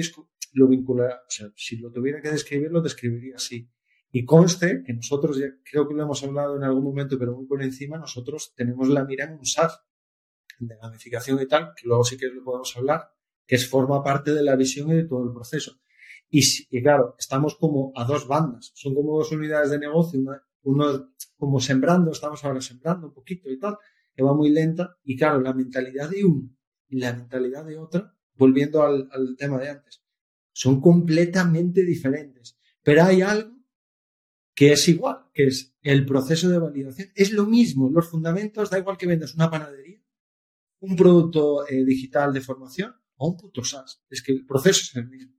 B: lo o sea, si lo tuviera que describir, lo describiría así. Y conste que nosotros, ya creo que lo hemos hablado en algún momento, pero muy por encima, nosotros tenemos la mira en un SaaS de gamificación y tal, que luego sí que lo podemos hablar, que forma parte de la visión y de todo el proceso. Y, y, claro, estamos como a dos bandas, son como dos unidades de negocio, una, uno como sembrando, estamos ahora sembrando un poquito y tal, que va muy lenta, y claro, la mentalidad de uno y la mentalidad de otra, volviendo al, al tema de antes, son completamente diferentes. Pero hay algo que es igual, que es el proceso de validación. Es lo mismo, los fundamentos, da igual que vendas una panadería, un producto eh, digital de formación o un puto SaaS. Es que el proceso es el mismo.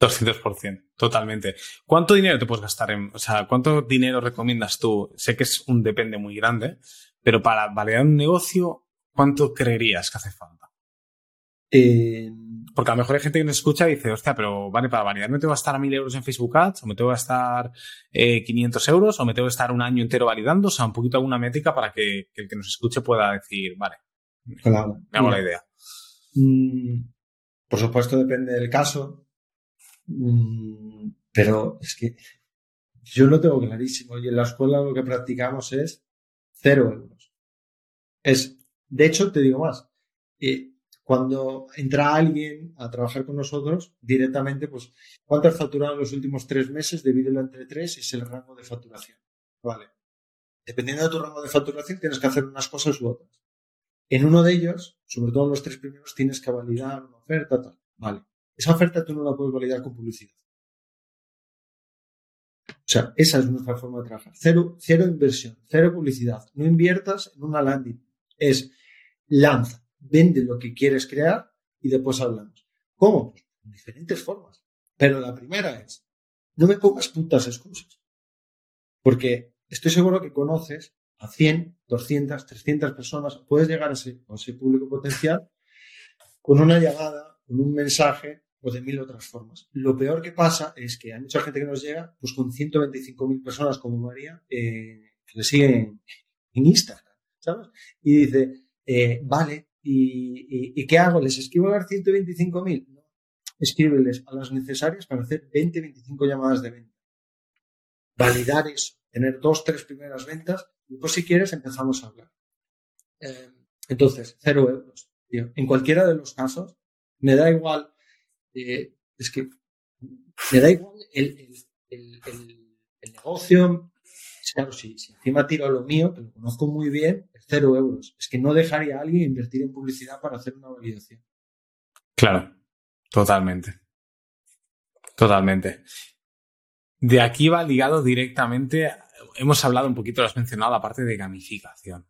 A: 200%, totalmente. ¿Cuánto dinero te puedes gastar en, o sea, cuánto dinero recomiendas tú? Sé que es un depende muy grande, pero para validar un negocio, ¿cuánto creerías que hace falta?
B: Eh,
A: porque a lo mejor hay gente que nos escucha y dice, hostia, pero vale, para validar me tengo que gastar a mil euros en Facebook Ads, o me tengo que gastar eh, 500 euros, o me tengo que estar un año entero validando, o sea, un poquito alguna métrica para que, el que nos escuche pueda decir, vale,
B: claro.
A: me hago la idea.
B: Mm, por supuesto, depende del caso, mm, pero es que yo lo tengo clarísimo y en la escuela lo que practicamos es cero euros. Es, de hecho, te digo más, eh, cuando entra alguien a trabajar con nosotros, directamente, pues, ¿cuánto has facturado en los últimos tres meses? Divídelo entre tres, es el rango de facturación. Vale. Dependiendo de tu rango de facturación, tienes que hacer unas cosas u otras. En uno de ellos, sobre todo en los tres primeros, tienes que validar una oferta, tal. Vale. Esa oferta tú no la puedes validar con publicidad. O sea, esa es nuestra forma de trabajar. Cero, cero inversión, cero publicidad. No inviertas en una landing. Es lanza vende lo que quieres crear y después hablamos. ¿Cómo? Pues en diferentes formas. Pero la primera es, no me pongas putas excusas. Porque estoy seguro que conoces a 100, 200, 300 personas, puedes llegar a ese, a ese público potencial con una llegada, con un mensaje o de mil otras formas. Lo peor que pasa es que hay mucha gente que nos llega pues con 125.000 personas como María eh, que le siguen en Instagram, ¿sabes? Y dice, eh, vale, ¿Y, qué hago? ¿Les escribo a las 125.000? No. Escríbeles a las necesarias para hacer 20, 25 llamadas de venta. Validar eso. Tener dos, tres primeras ventas. Y pues si quieres empezamos a hablar. Eh, entonces, cero euros. En cualquiera de los casos, me da igual. Eh, es que me da igual el, el, el negocio. Claro, si, si encima tiro lo mío, que lo conozco muy bien, cero euros. Es que no dejaría a alguien invertir en publicidad para hacer una validación.
A: Claro, totalmente. Totalmente. De aquí va ligado directamente, hemos hablado un poquito, lo has mencionado, la parte de gamificación.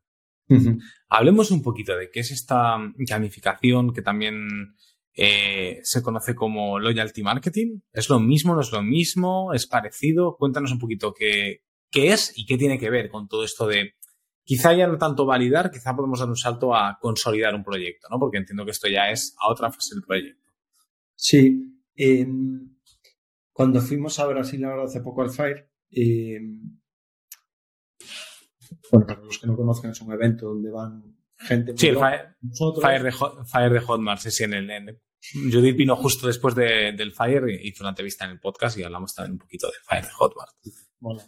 A: Hablemos un poquito de qué es esta gamificación que también eh, se conoce como loyalty marketing. ¿Es lo mismo? ¿No es lo mismo? ¿Es parecido? Cuéntanos un poquito qué, qué es y qué tiene que ver con todo esto de Quizá ya no tanto validar, quizá podemos dar un salto a consolidar un proyecto, ¿no? Porque entiendo que esto ya es a otra fase del proyecto.
B: Sí. cuando fuimos a Brasil ahora hace poco al Fire, em, bueno, para los que no conozcan, es un evento donde van gente.
A: Sí, el Fire, Fire, de, Fire de Hotmart, sí, sí, en el, Judith vino justo después del Fire, hizo una entrevista en el podcast y hablamos también un poquito del Fire de Hotmart.
B: Bueno,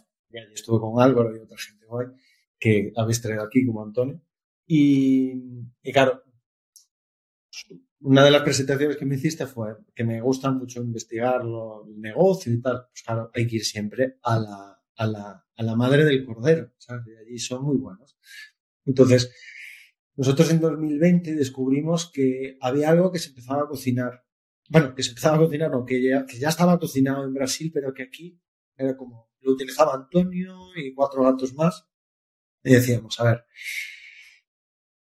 B: estuve con Álvaro y otra gente guay que habéis traído aquí, como Antonio. Y, claro, una de las presentaciones que me hiciste fue que me gusta mucho investigar el negocio y tal. Pues claro, hay que ir siempre a la, a la, a la madre del cordero, ¿sabes? De allí son muy buenos. Entonces, nosotros en 2020 descubrimos que había algo que se empezaba a cocinar. Bueno, que se empezaba a cocinar, no, que ya estaba cocinado en Brasil, pero que aquí era como, lo utilizaba Antonio y cuatro gatos más. Y decíamos, a ver,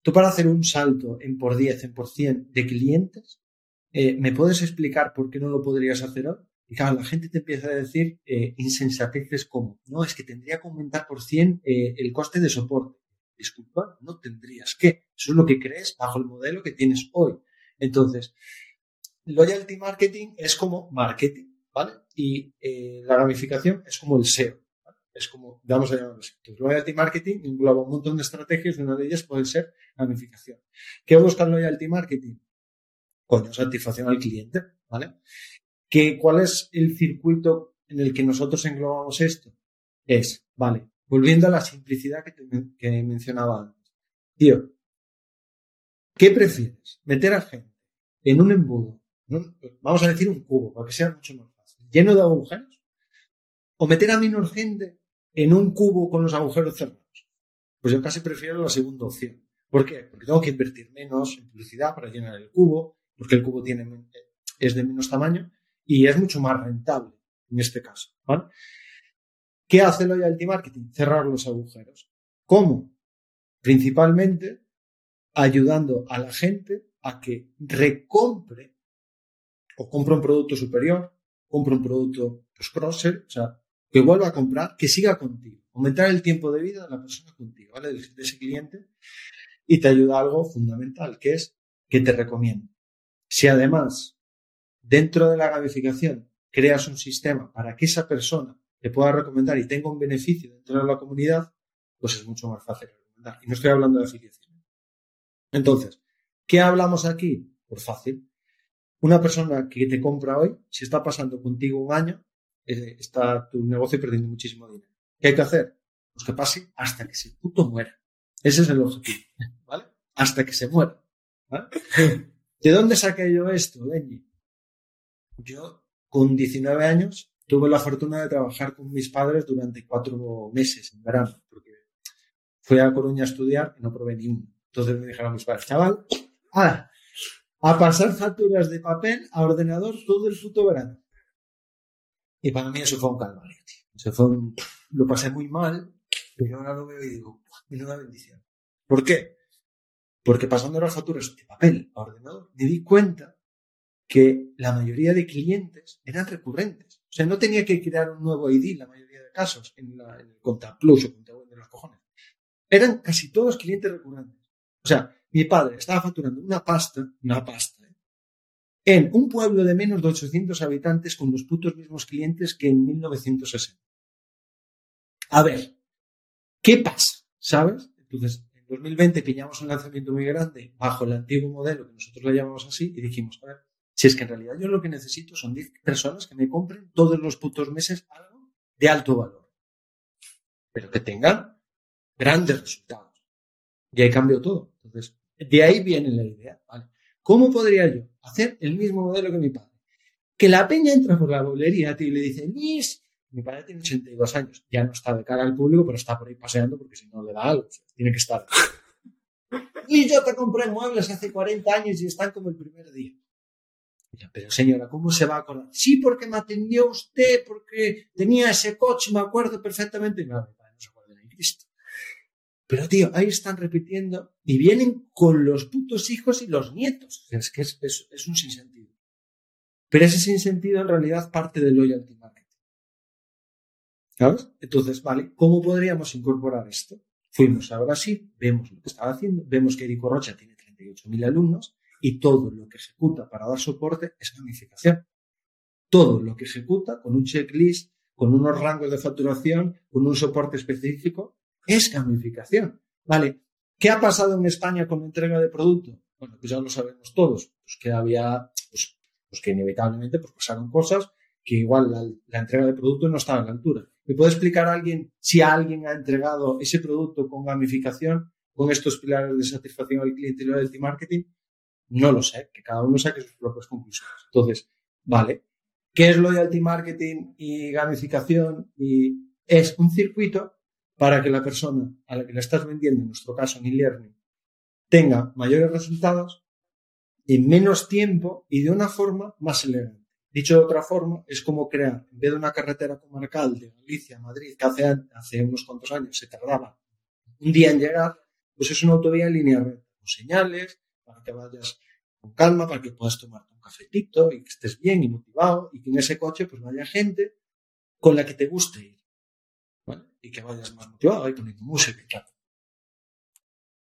B: tú para hacer un salto en por 10, en por 100 de clientes, eh, ¿me puedes explicar por qué no lo podrías hacer hoy? Y claro, la gente te empieza a decir eh, insensateces como, no, es que tendría que aumentar por 100 eh, el coste de soporte. Disculpa, no tendrías que. Eso es lo que crees bajo el modelo que tienes hoy. Entonces, loyalty marketing es como marketing, ¿vale? Y eh, la ramificación es como el SEO. Es como, vamos a llamarlo así. Entonces, loyalty marketing engloba un montón de estrategias una de ellas puede ser ramificación. ¿Qué busca el loyalty marketing? Coño, satisfacción al cliente, ¿vale? ¿Qué, ¿Cuál es el circuito en el que nosotros englobamos esto? Es, vale, volviendo a la simplicidad que, te, mencionaba antes. Tío, ¿qué prefieres? ¿Meter a gente en un embudo? Vamos a decir un cubo, para que sea mucho más fácil. ¿Lleno de agujeros? ¿O meter a menor gente en un cubo con los agujeros cerrados? Pues yo casi prefiero la segunda opción. ¿Por qué? Porque tengo que invertir menos en publicidad para llenar el cubo, porque el cubo tiene, es de menos tamaño y es mucho más rentable en este caso. ¿vale? ¿Qué hace loyalty marketing? Cerrar los agujeros. ¿Cómo? Principalmente ayudando a la gente a que recompre o compre un producto superior, compre un producto pues, crosser, o sea, que vuelva a comprar, que siga contigo. Aumentar el tiempo de vida de la persona contigo, ¿vale? De ese cliente. Y te ayuda algo fundamental, que es que te recomiende. Si además dentro de la gamificación creas un sistema para que esa persona te pueda recomendar y tenga un beneficio dentro de la comunidad, pues es mucho más fácil recomendar. Y no estoy hablando de afiliación. Entonces, ¿qué hablamos aquí? Pues fácil. Una persona que te compra hoy, si está pasando contigo un año, está tu negocio perdiendo muchísimo dinero. ¿Qué hay que hacer? Pues que pase hasta que ese puto muera. Ese es el objetivo, ¿vale? Hasta que se muera. ¿De dónde saqué yo esto, Benji? Yo, con 19 años, tuve la fortuna de trabajar con mis padres durante cuatro meses en verano, porque fui a Coruña a estudiar y no probé ni uno. Entonces me dijeron mis padres, chaval, a, a pasar facturas de papel a ordenador todo el puto verano. Y para mí eso fue un calvario, tío. Eso fue lo pasé muy mal, pero ahora lo veo y digo, una bendición. ¿Por qué? Porque pasando las facturas de papel a ordenador, me di cuenta que la mayoría de clientes eran recurrentes. O sea, no tenía que crear un nuevo ID la mayoría de casos en, la, en el Conta Plus o Conta de los cojones. Eran casi todos clientes recurrentes. O sea, mi padre estaba facturando una pasta, una pasta, ¿eh? en un pueblo de menos de 800 habitantes con los putos mismos clientes que en 1960. A ver, ¿qué pasa? ¿Sabes? Entonces, en 2020 pillamos un lanzamiento muy grande bajo el antiguo modelo, que nosotros lo llamamos así, y dijimos, a ver, si es que en realidad yo lo que necesito son 10 personas que me compren todos los putos meses algo de alto valor. Pero que tengan grandes resultados. Y ahí cambió todo. Entonces, de ahí viene la idea. ¿Cómo podría yo hacer el mismo modelo que mi padre? Que la peña entra por la bolería y le dice, Luis, mi padre tiene 82 años, ya no está de cara al público, pero está por ahí paseando porque si no le da algo, tiene que estar. y yo te compré muebles hace 40 años y están como el primer día pero señora, ¿cómo se va a acordar? Sí, porque me atendió usted, porque tenía ese coche, me acuerdo perfectamente. No, mi padre no se acuerda de Cristo. Pero, tío, ahí están repitiendo y vienen con los putos hijos y los nietos. Es que es, es, un sinsentido. Pero ese sinsentido en realidad parte del loyalty marketing. ¿Sabes? Entonces, vale, ¿cómo podríamos incorporar esto? Fuimos a Brasil, vemos lo que estaba haciendo, vemos que Erico Rocha tiene 38.000 alumnos, y todo lo que ejecuta para dar soporte es gamificación. Todo lo que ejecuta con un checklist, con unos rangos de facturación, con un soporte específico, es gamificación. ¿Vale? ¿Qué ha pasado en España con la entrega de producto? Bueno, pues ya lo sabemos todos. Pues que había, pues, pues que inevitablemente pues pasaron cosas que igual la, entrega de producto no estaba a la altura. ¿Me puede explicar alguien si alguien ha entregado ese producto con gamificación, con estos pilares de satisfacción al cliente y loyalty marketing? No lo sé, que cada uno saque sus propias conclusiones. Entonces, vale, ¿qué es loyalty marketing y gamificación y Es un circuito para que la persona a la que le estás vendiendo, en nuestro caso en e-learning, tenga mayores resultados en menos tiempo y de una forma más elegante. Dicho de otra forma, es como crear, en vez de una carretera comarcal de Galicia a Madrid, que hace, unos cuantos años se tardaba un día en llegar, pues es una autovía en línea con señales, para que vayas con calma, para que puedas tomarte un cafetito y que estés bien y motivado y que en ese coche pues vaya gente con la que te guste ir. Y que vayas más motivado y poniendo música y tal.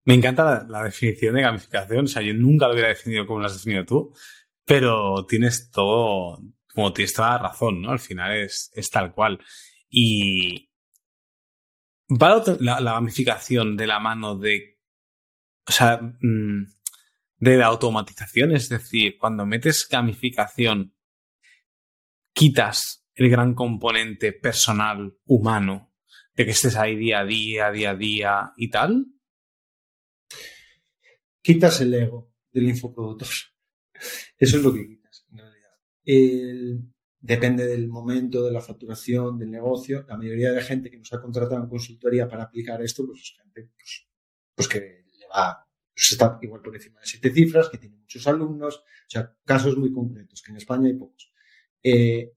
A: Me encanta la, definición de gamificación. O sea, yo nunca lo hubiera definido como lo has definido tú, pero tienes todo, como tienes toda la razón, ¿no? Al final es, es tal cual. Y va la, la, gamificación de la mano de, o sea, mm, de la automatización, es decir, cuando metes gamificación, quitas el gran componente personal, humano, de que estés ahí día a día, día a día y tal
B: quitas el ego del infoproductor. Eso es lo que quitas, en realidad. depende del momento, de la facturación, del negocio. La mayoría de gente que nos ha contratado en consultoría para aplicar esto, pues es gente pues, pues que le va, pues está igual por encima de siete cifras, que tiene muchos alumnos, o sea, casos muy concretos, que en España hay pocos. Eh,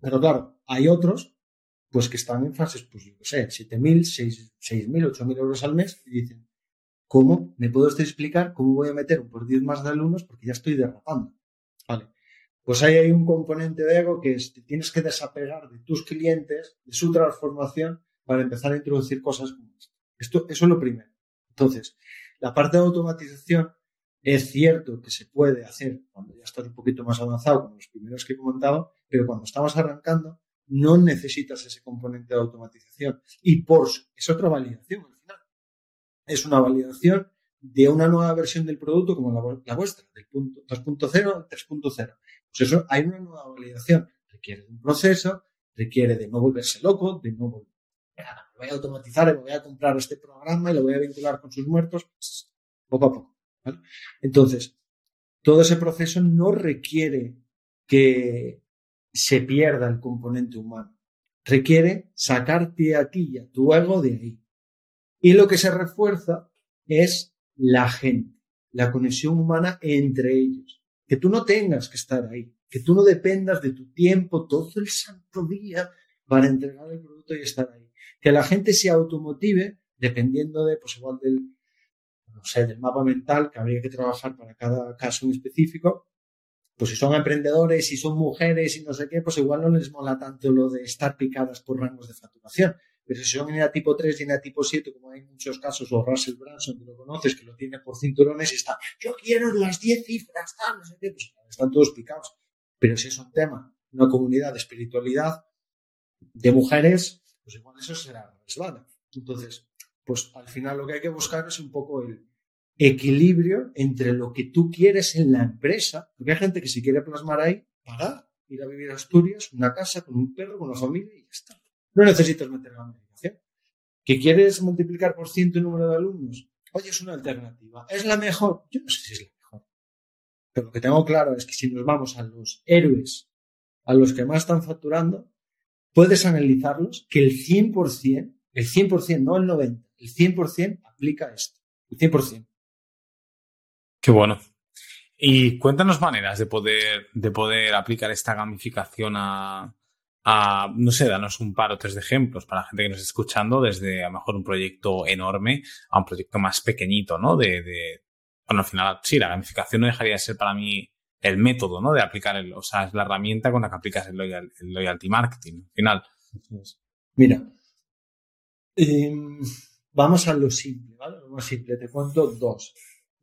B: pero claro, hay otros pues que están en fases, pues yo qué sé, 7.000, 6.000, 8.000 euros al mes y dicen, ¿Cómo me puedo explicar cómo voy a meter un por 10 más de alumnos porque ya estoy derrapando? Vale. Pues ahí hay un componente de ego que es que tienes que desapegar de tus clientes, de su transformación, para empezar a introducir cosas como esto. eso es lo primero. Entonces, la parte de automatización es cierto que se puede hacer cuando ya estás un poquito más avanzado, como los primeros que he comentado, pero cuando estamos arrancando, no necesitas ese componente de automatización. Y por es otra validación es una validación de una nueva versión del producto como la, vuestra, del punto 2.0 al 3.0. Pues eso, hay una nueva validación. Requiere de un proceso, requiere de no volverse loco, de no volver. Voy a automatizar me voy a comprar este programa y lo voy a vincular con sus muertos poco a poco. Entonces, todo ese proceso no requiere que se pierda el componente humano. Requiere sacarte a ti y tu ego de ahí. Y lo que se refuerza es la gente, la conexión humana entre ellos. Que tú no tengas que estar ahí, que tú no dependas de tu tiempo todo el santo día para entregar el producto y estar ahí. Que la gente se automotive dependiendo de, pues igual del, no sé, del mapa mental que habría que trabajar para cada caso en específico. Pues si son emprendedores, si son mujeres y no sé qué, pues igual no les mola tanto lo de estar picadas por rangos de facturación. Pero si son en tipo 3 y tipo 7, como hay muchos casos, o Russell Branson, que lo conoces, que lo tiene por cinturones y está, yo quiero las 10 cifras, tal, no sé qué, pues están todos picados. Pero si es un tema, una comunidad de espiritualidad de mujeres, pues igual eso será resbala. Entonces, pues al final lo que hay que buscar es un poco el equilibrio entre lo que tú quieres en la empresa, porque hay gente que si quiere plasmar ahí, para ir a vivir a Asturias, una casa, con un perro, con una familia y ya está. No necesitas meter la medicación. ¿Que quieres multiplicar por ciento el número de alumnos? Oye, es una alternativa. ¿Es la mejor? Yo no sé si es la mejor. Pero lo que tengo claro es que si nos vamos a los héroes, a los que más están facturando, puedes analizarlos que el 100%, el 100%, no el 90%, el 100% aplica esto. El 100%.
A: Qué bueno. Y cuéntanos maneras de poder, de poder aplicar esta gamificación a, no sé, danos un par o tres de ejemplos para la gente que nos está escuchando, desde a lo mejor un proyecto enorme a un proyecto más pequeñito, ¿no? De, de, bueno, al final, sí, la gamificación no dejaría de ser para mí el método, ¿no? De aplicar el, o sea, es la herramienta con la que aplicas el, loyalty marketing, al final.
B: Mira, em, vamos a lo simple, ¿vale? Lo más simple, te cuento dos.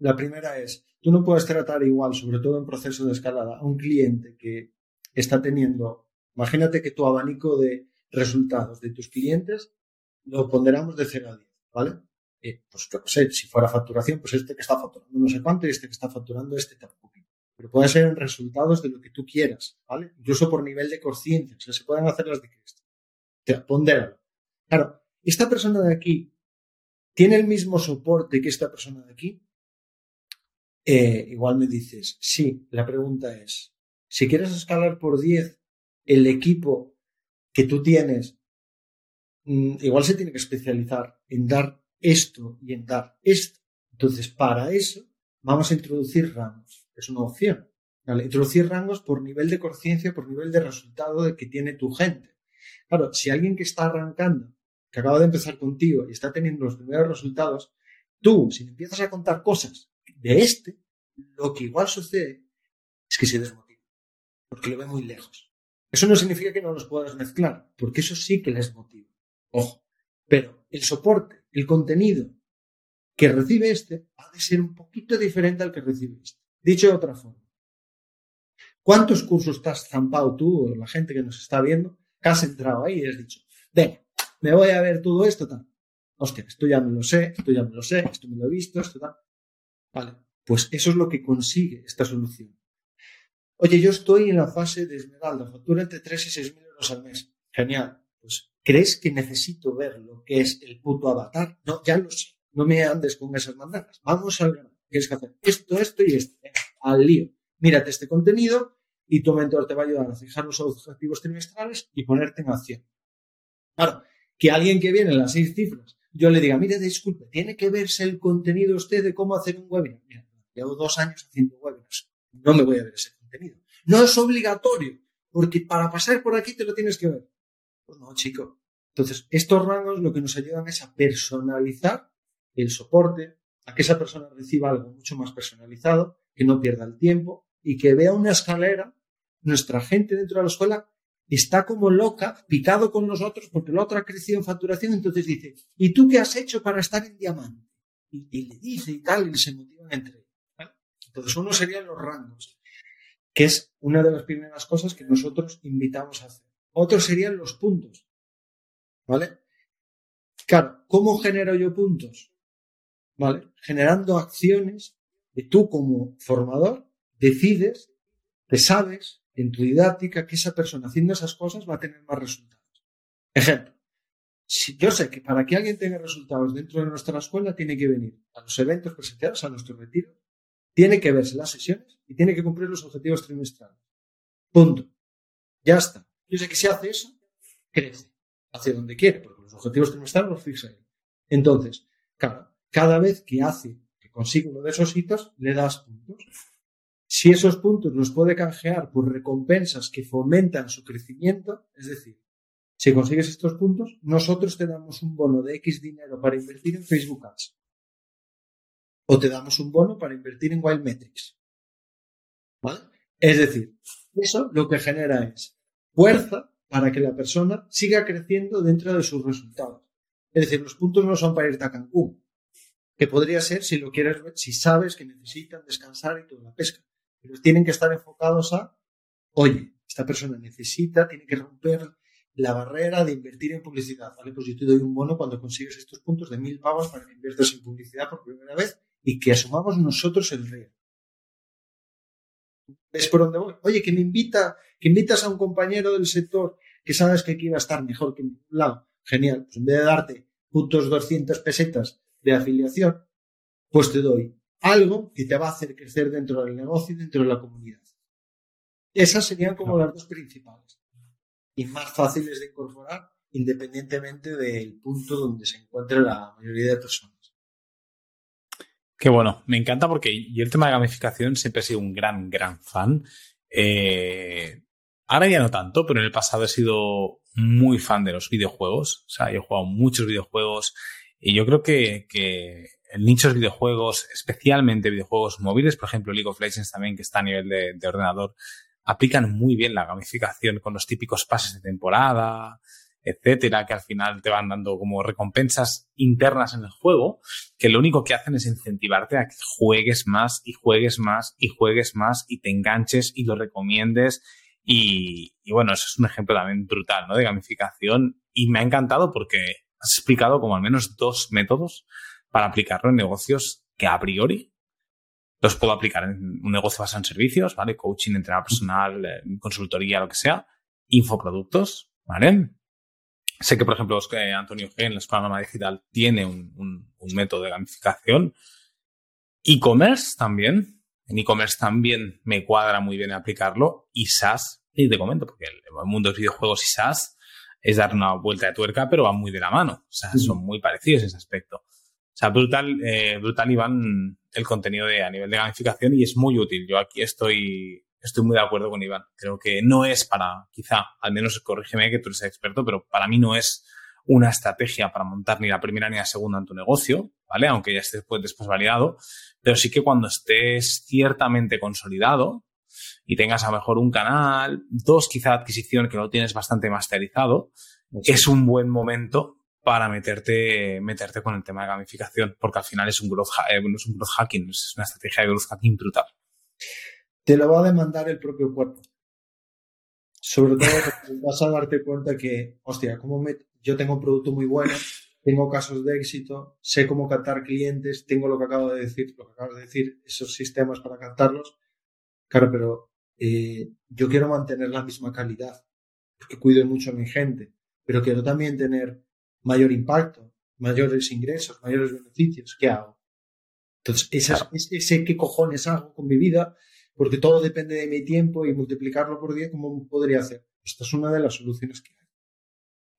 B: La primera es, tú no puedes tratar igual, sobre todo en proceso de escalada, a un cliente que está teniendo Imagínate que tu abanico de resultados de tus clientes lo ponderamos de 0 a 10, ¿vale? Eh, pues yo sé, si fuera facturación, pues este que está facturando no sé cuánto y este que está facturando este tampoco. Pero pueden ser en resultados de lo que tú quieras, ¿vale? Incluso por nivel de conciencia, o sea, se pueden hacer las de Cristo. Pondéralo. Claro, esta persona de aquí tiene el mismo soporte que esta persona de aquí. Eh, igual me dices, sí, la pregunta es, si quieres escalar por 10, el equipo que tú tienes mm, igual se tiene que especializar en dar esto y en dar esto. Entonces, para eso vamos a introducir rangos. Es una opción. Introducir rangos por nivel de conciencia, por nivel de resultado de que tiene tu gente. Claro, si alguien que está arrancando, que acaba de empezar contigo y está teniendo los primeros resultados, tú, si empiezas a contar cosas de este, lo que igual sucede es que se desmotiva, porque lo ve muy lejos. Eso no significa que no los puedas mezclar, porque eso sí que les motiva. Ojo. Pero el soporte, el contenido que recibe este, ha de ser un poquito diferente al que recibe este. Dicho de otra forma, ¿cuántos cursos te has zampado tú o la gente que nos está viendo que has entrado ahí y has dicho, venga, me voy a ver todo esto, tal? Hostia, esto ya me lo sé, esto ya me lo sé, esto me lo he visto, esto tal. Vale, pues eso es lo que consigue esta solución. Oye, yo estoy en la fase de Esmeralda, factura entre 3 y 6 mil euros al mes. Genial. Pues, ¿crees que necesito ver lo que es el puto avatar? No, ya lo sé. No me andes con esas mandanas. Vamos al grano. Tienes que hacer esto, esto y esto. al lío. Mírate este contenido y tu mentor te va a ayudar a fijar los objetivos trimestrales y ponerte en acción. Claro, que alguien que viene en las seis cifras, yo le diga, mire, disculpe, tiene que verse el contenido usted de cómo hacer un webinar. Mira, llevo dos años haciendo webinars. No me voy a ver ese no es obligatorio, porque para pasar por aquí te lo tienes que ver. Pues no, chico. Entonces, estos rangos lo que nos ayudan es a personalizar el soporte, a que esa persona reciba algo mucho más personalizado, que no pierda el tiempo y que vea una escalera. Nuestra gente dentro de la escuela está como loca, picado con nosotros, porque el otro ha crecido en facturación, entonces dice, ¿y tú qué has hecho para estar en diamante? Y, le dice y tal, y se motivan entre ellos. Entonces, uno serían los rangos que es una de las primeras cosas que nosotros invitamos a hacer. Otro serían los puntos. ¿Vale? Claro, ¿cómo genero yo puntos? ¿Vale? Generando acciones que tú como formador decides, te sabes en tu didáctica que esa persona haciendo esas cosas va a tener más resultados. Ejemplo, si yo sé que para que alguien tenga resultados dentro de nuestra escuela tiene que venir a los eventos presenciales, a nuestro retiro, tiene que verse las sesiones y tiene que cumplir los objetivos trimestrales. Punto. Ya está. Yo sé que si hace eso, crece hacia donde quiere, porque los objetivos trimestrales los fixa él. Entonces, claro, cada vez que hace, que consigue uno de esos hitos, le das puntos. Si esos puntos los puede canjear por recompensas que fomentan su crecimiento, es decir, si consigues estos puntos, nosotros te damos un bono de X dinero para invertir en Facebook Ads. O te damos un bono para invertir en Wild Metrics. Es decir, eso lo que genera es fuerza para que la persona siga creciendo dentro de sus resultados. Es decir, los puntos no son para irte a Cancún, que podría ser si lo quieres ver, si sabes que necesitan descansar y toda la pesca. Pero tienen que estar enfocados a, oye, esta persona necesita, tiene que romper la barrera de invertir en publicidad. Vale, pues yo te doy un bono cuando consigues estos puntos de mil pavos para que inviertas en publicidad por primera vez y que asumamos nosotros el riesgo. ¿Ves por dónde voy? Oye, que me invita, que invitas a un compañero del sector que sabes que aquí va a estar mejor que en un lado. Genial. Pues en vez de darte puntos 200 pesetas de afiliación, pues te doy algo que te va a hacer crecer dentro del negocio y dentro de la comunidad. Esas serían como las dos principales y más fáciles de incorporar independientemente del punto donde se encuentre la mayoría de personas.
A: Qué bueno, me encanta porque yo el tema de gamificación siempre he sido un gran, gran fan. Eh, ahora ya no tanto, pero en el pasado he sido muy fan de los videojuegos. O sea, yo he jugado muchos videojuegos y yo creo que, que el nicho de videojuegos, especialmente videojuegos móviles, por ejemplo League of Legends también, que está a nivel de, de ordenador, aplican muy bien la gamificación con los típicos pases de temporada, etcétera, que al final te van dando como recompensas internas en el juego, que lo único que hacen es incentivarte a que juegues más y juegues más y juegues más y te enganches y lo recomiendes. Y, bueno, eso es un ejemplo también brutal, ¿no? De gamificación. Y me ha encantado porque has explicado como al menos dos métodos para aplicarlo en negocios que a priori los puedo aplicar en un negocio basado en servicios, ¿vale? Coaching, entrenador personal, eh, consultoría, lo que sea, infoproductos, ¿vale? Sé que, por ejemplo, Antonio G en la Escuela Digital tiene un, método de gamificación. E-commerce también. En e-commerce también me cuadra muy bien aplicarlo. Y SaaS, y te comento, porque el mundo de videojuegos y SaaS es dar una vuelta de tuerca, pero van muy de la mano. O sea, son muy parecidos en ese aspecto. O sea, brutal, eh, brutal Iván el contenido de, a nivel de gamificación y es muy útil. Yo aquí estoy, estoy muy de acuerdo con Iván. Creo que no es para, quizá, al menos corrígeme que tú eres experto, pero para mí no es una estrategia para montar ni la primera ni la segunda en tu negocio, ¿vale? Aunque ya esté después, después validado, pero sí que cuando estés ciertamente consolidado y tengas a lo mejor un canal, dos quizá adquisición que lo tienes bastante masterizado, es un buen momento para meterte, meterte con el tema de gamificación, porque al final es un growth, eh, es un growth hacking, es una estrategia de growth hacking brutal.
B: Te lo va a demandar el propio cuerpo. Sobre todo vas a darte cuenta que, hostia, ¿cómo me, yo tengo un producto muy bueno, tengo casos de éxito, sé cómo captar clientes, tengo lo que acabo de decir, lo que acabas de decir, esos sistemas para captarlos. Claro, pero eh, yo quiero mantener la misma calidad, porque cuido mucho a mi gente, pero quiero también tener mayor impacto, mayores ingresos, mayores beneficios. ¿Qué hago? Entonces, esa, ese qué cojones hago con mi vida, porque todo depende de mi tiempo y multiplicarlo por 10, ¿cómo podría hacer? Esta es una de las soluciones que hay.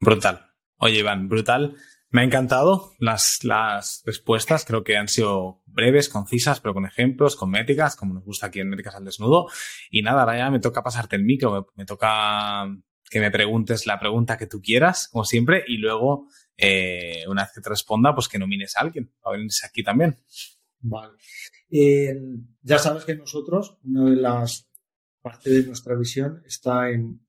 A: Brutal. Oye, Iván, brutal. Me ha encantado las, las respuestas. Creo que han sido breves, concisas, pero con ejemplos, con métricas, como nos gusta aquí en Métricas al Desnudo. Y nada, ahora ya me toca pasarte el micro, me, toca que me preguntes la pregunta que tú quieras, como siempre, y luego, eh, una vez que te responda, pues que nomines a alguien para venirse aquí también.
B: Vale. Eh, ya sabes que nosotros, una de las partes de nuestra visión está en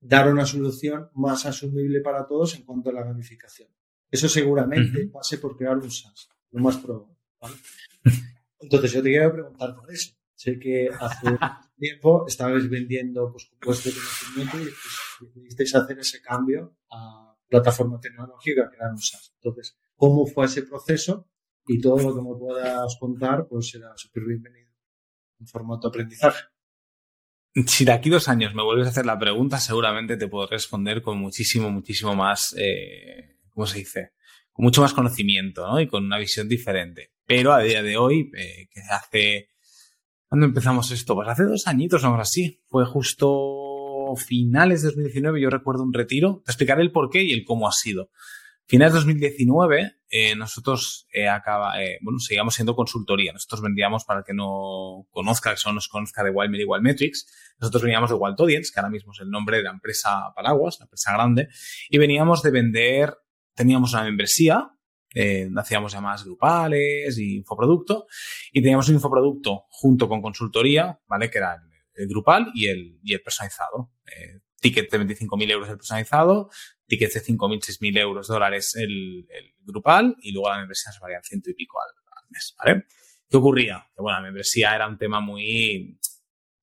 B: dar una solución más asumible para todos en cuanto a la gamificación. Eso seguramente pase por crear un SaaS, lo más probable. Entonces yo te quiero preguntar por eso. Sé que hace tiempo estabais vendiendo pues, de conocimiento y pues, decidisteis hacer ese cambio a plataforma tecnológica, crear un SaaS. Entonces, ¿cómo fue ese proceso? Y todo lo que me puedas contar, pues será súper bienvenido en formato aprendizaje.
A: Si de aquí dos años me vuelves a hacer la pregunta, seguramente te puedo responder con muchísimo, muchísimo más, eh, ¿cómo se dice? Con mucho más conocimiento, ¿no? Y con una visión diferente. Pero a día de hoy, eh, que hace, ¿cuándo empezamos esto? Pues hace dos añitos o algo así. Fue justo finales de 2019, yo recuerdo un retiro. Te explicaré el por qué y el cómo ha sido. Finales de 2019, eh, nosotros eh, acaba, eh, bueno, seguíamos siendo consultoría. Nosotros vendíamos, para el que no conozca, que solo nos conozca de Wildmedia y Wildmetrics, nosotros veníamos de Wild Audience, que ahora mismo es el nombre de la empresa Paraguas, la empresa grande, y veníamos de vender, teníamos una membresía, eh, hacíamos llamadas grupales y infoproducto, y teníamos un infoproducto junto con consultoría, ¿vale? Que era el, grupal y el, y el personalizado. Eh, ticket de 25.000 euros el personalizado, tickets de 5.000, 6.000 euros dólares el, el, grupal y luego la membresía se valía ciento y pico al, mes, ¿vale? ¿Qué ocurría? Que bueno, la membresía era un tema muy,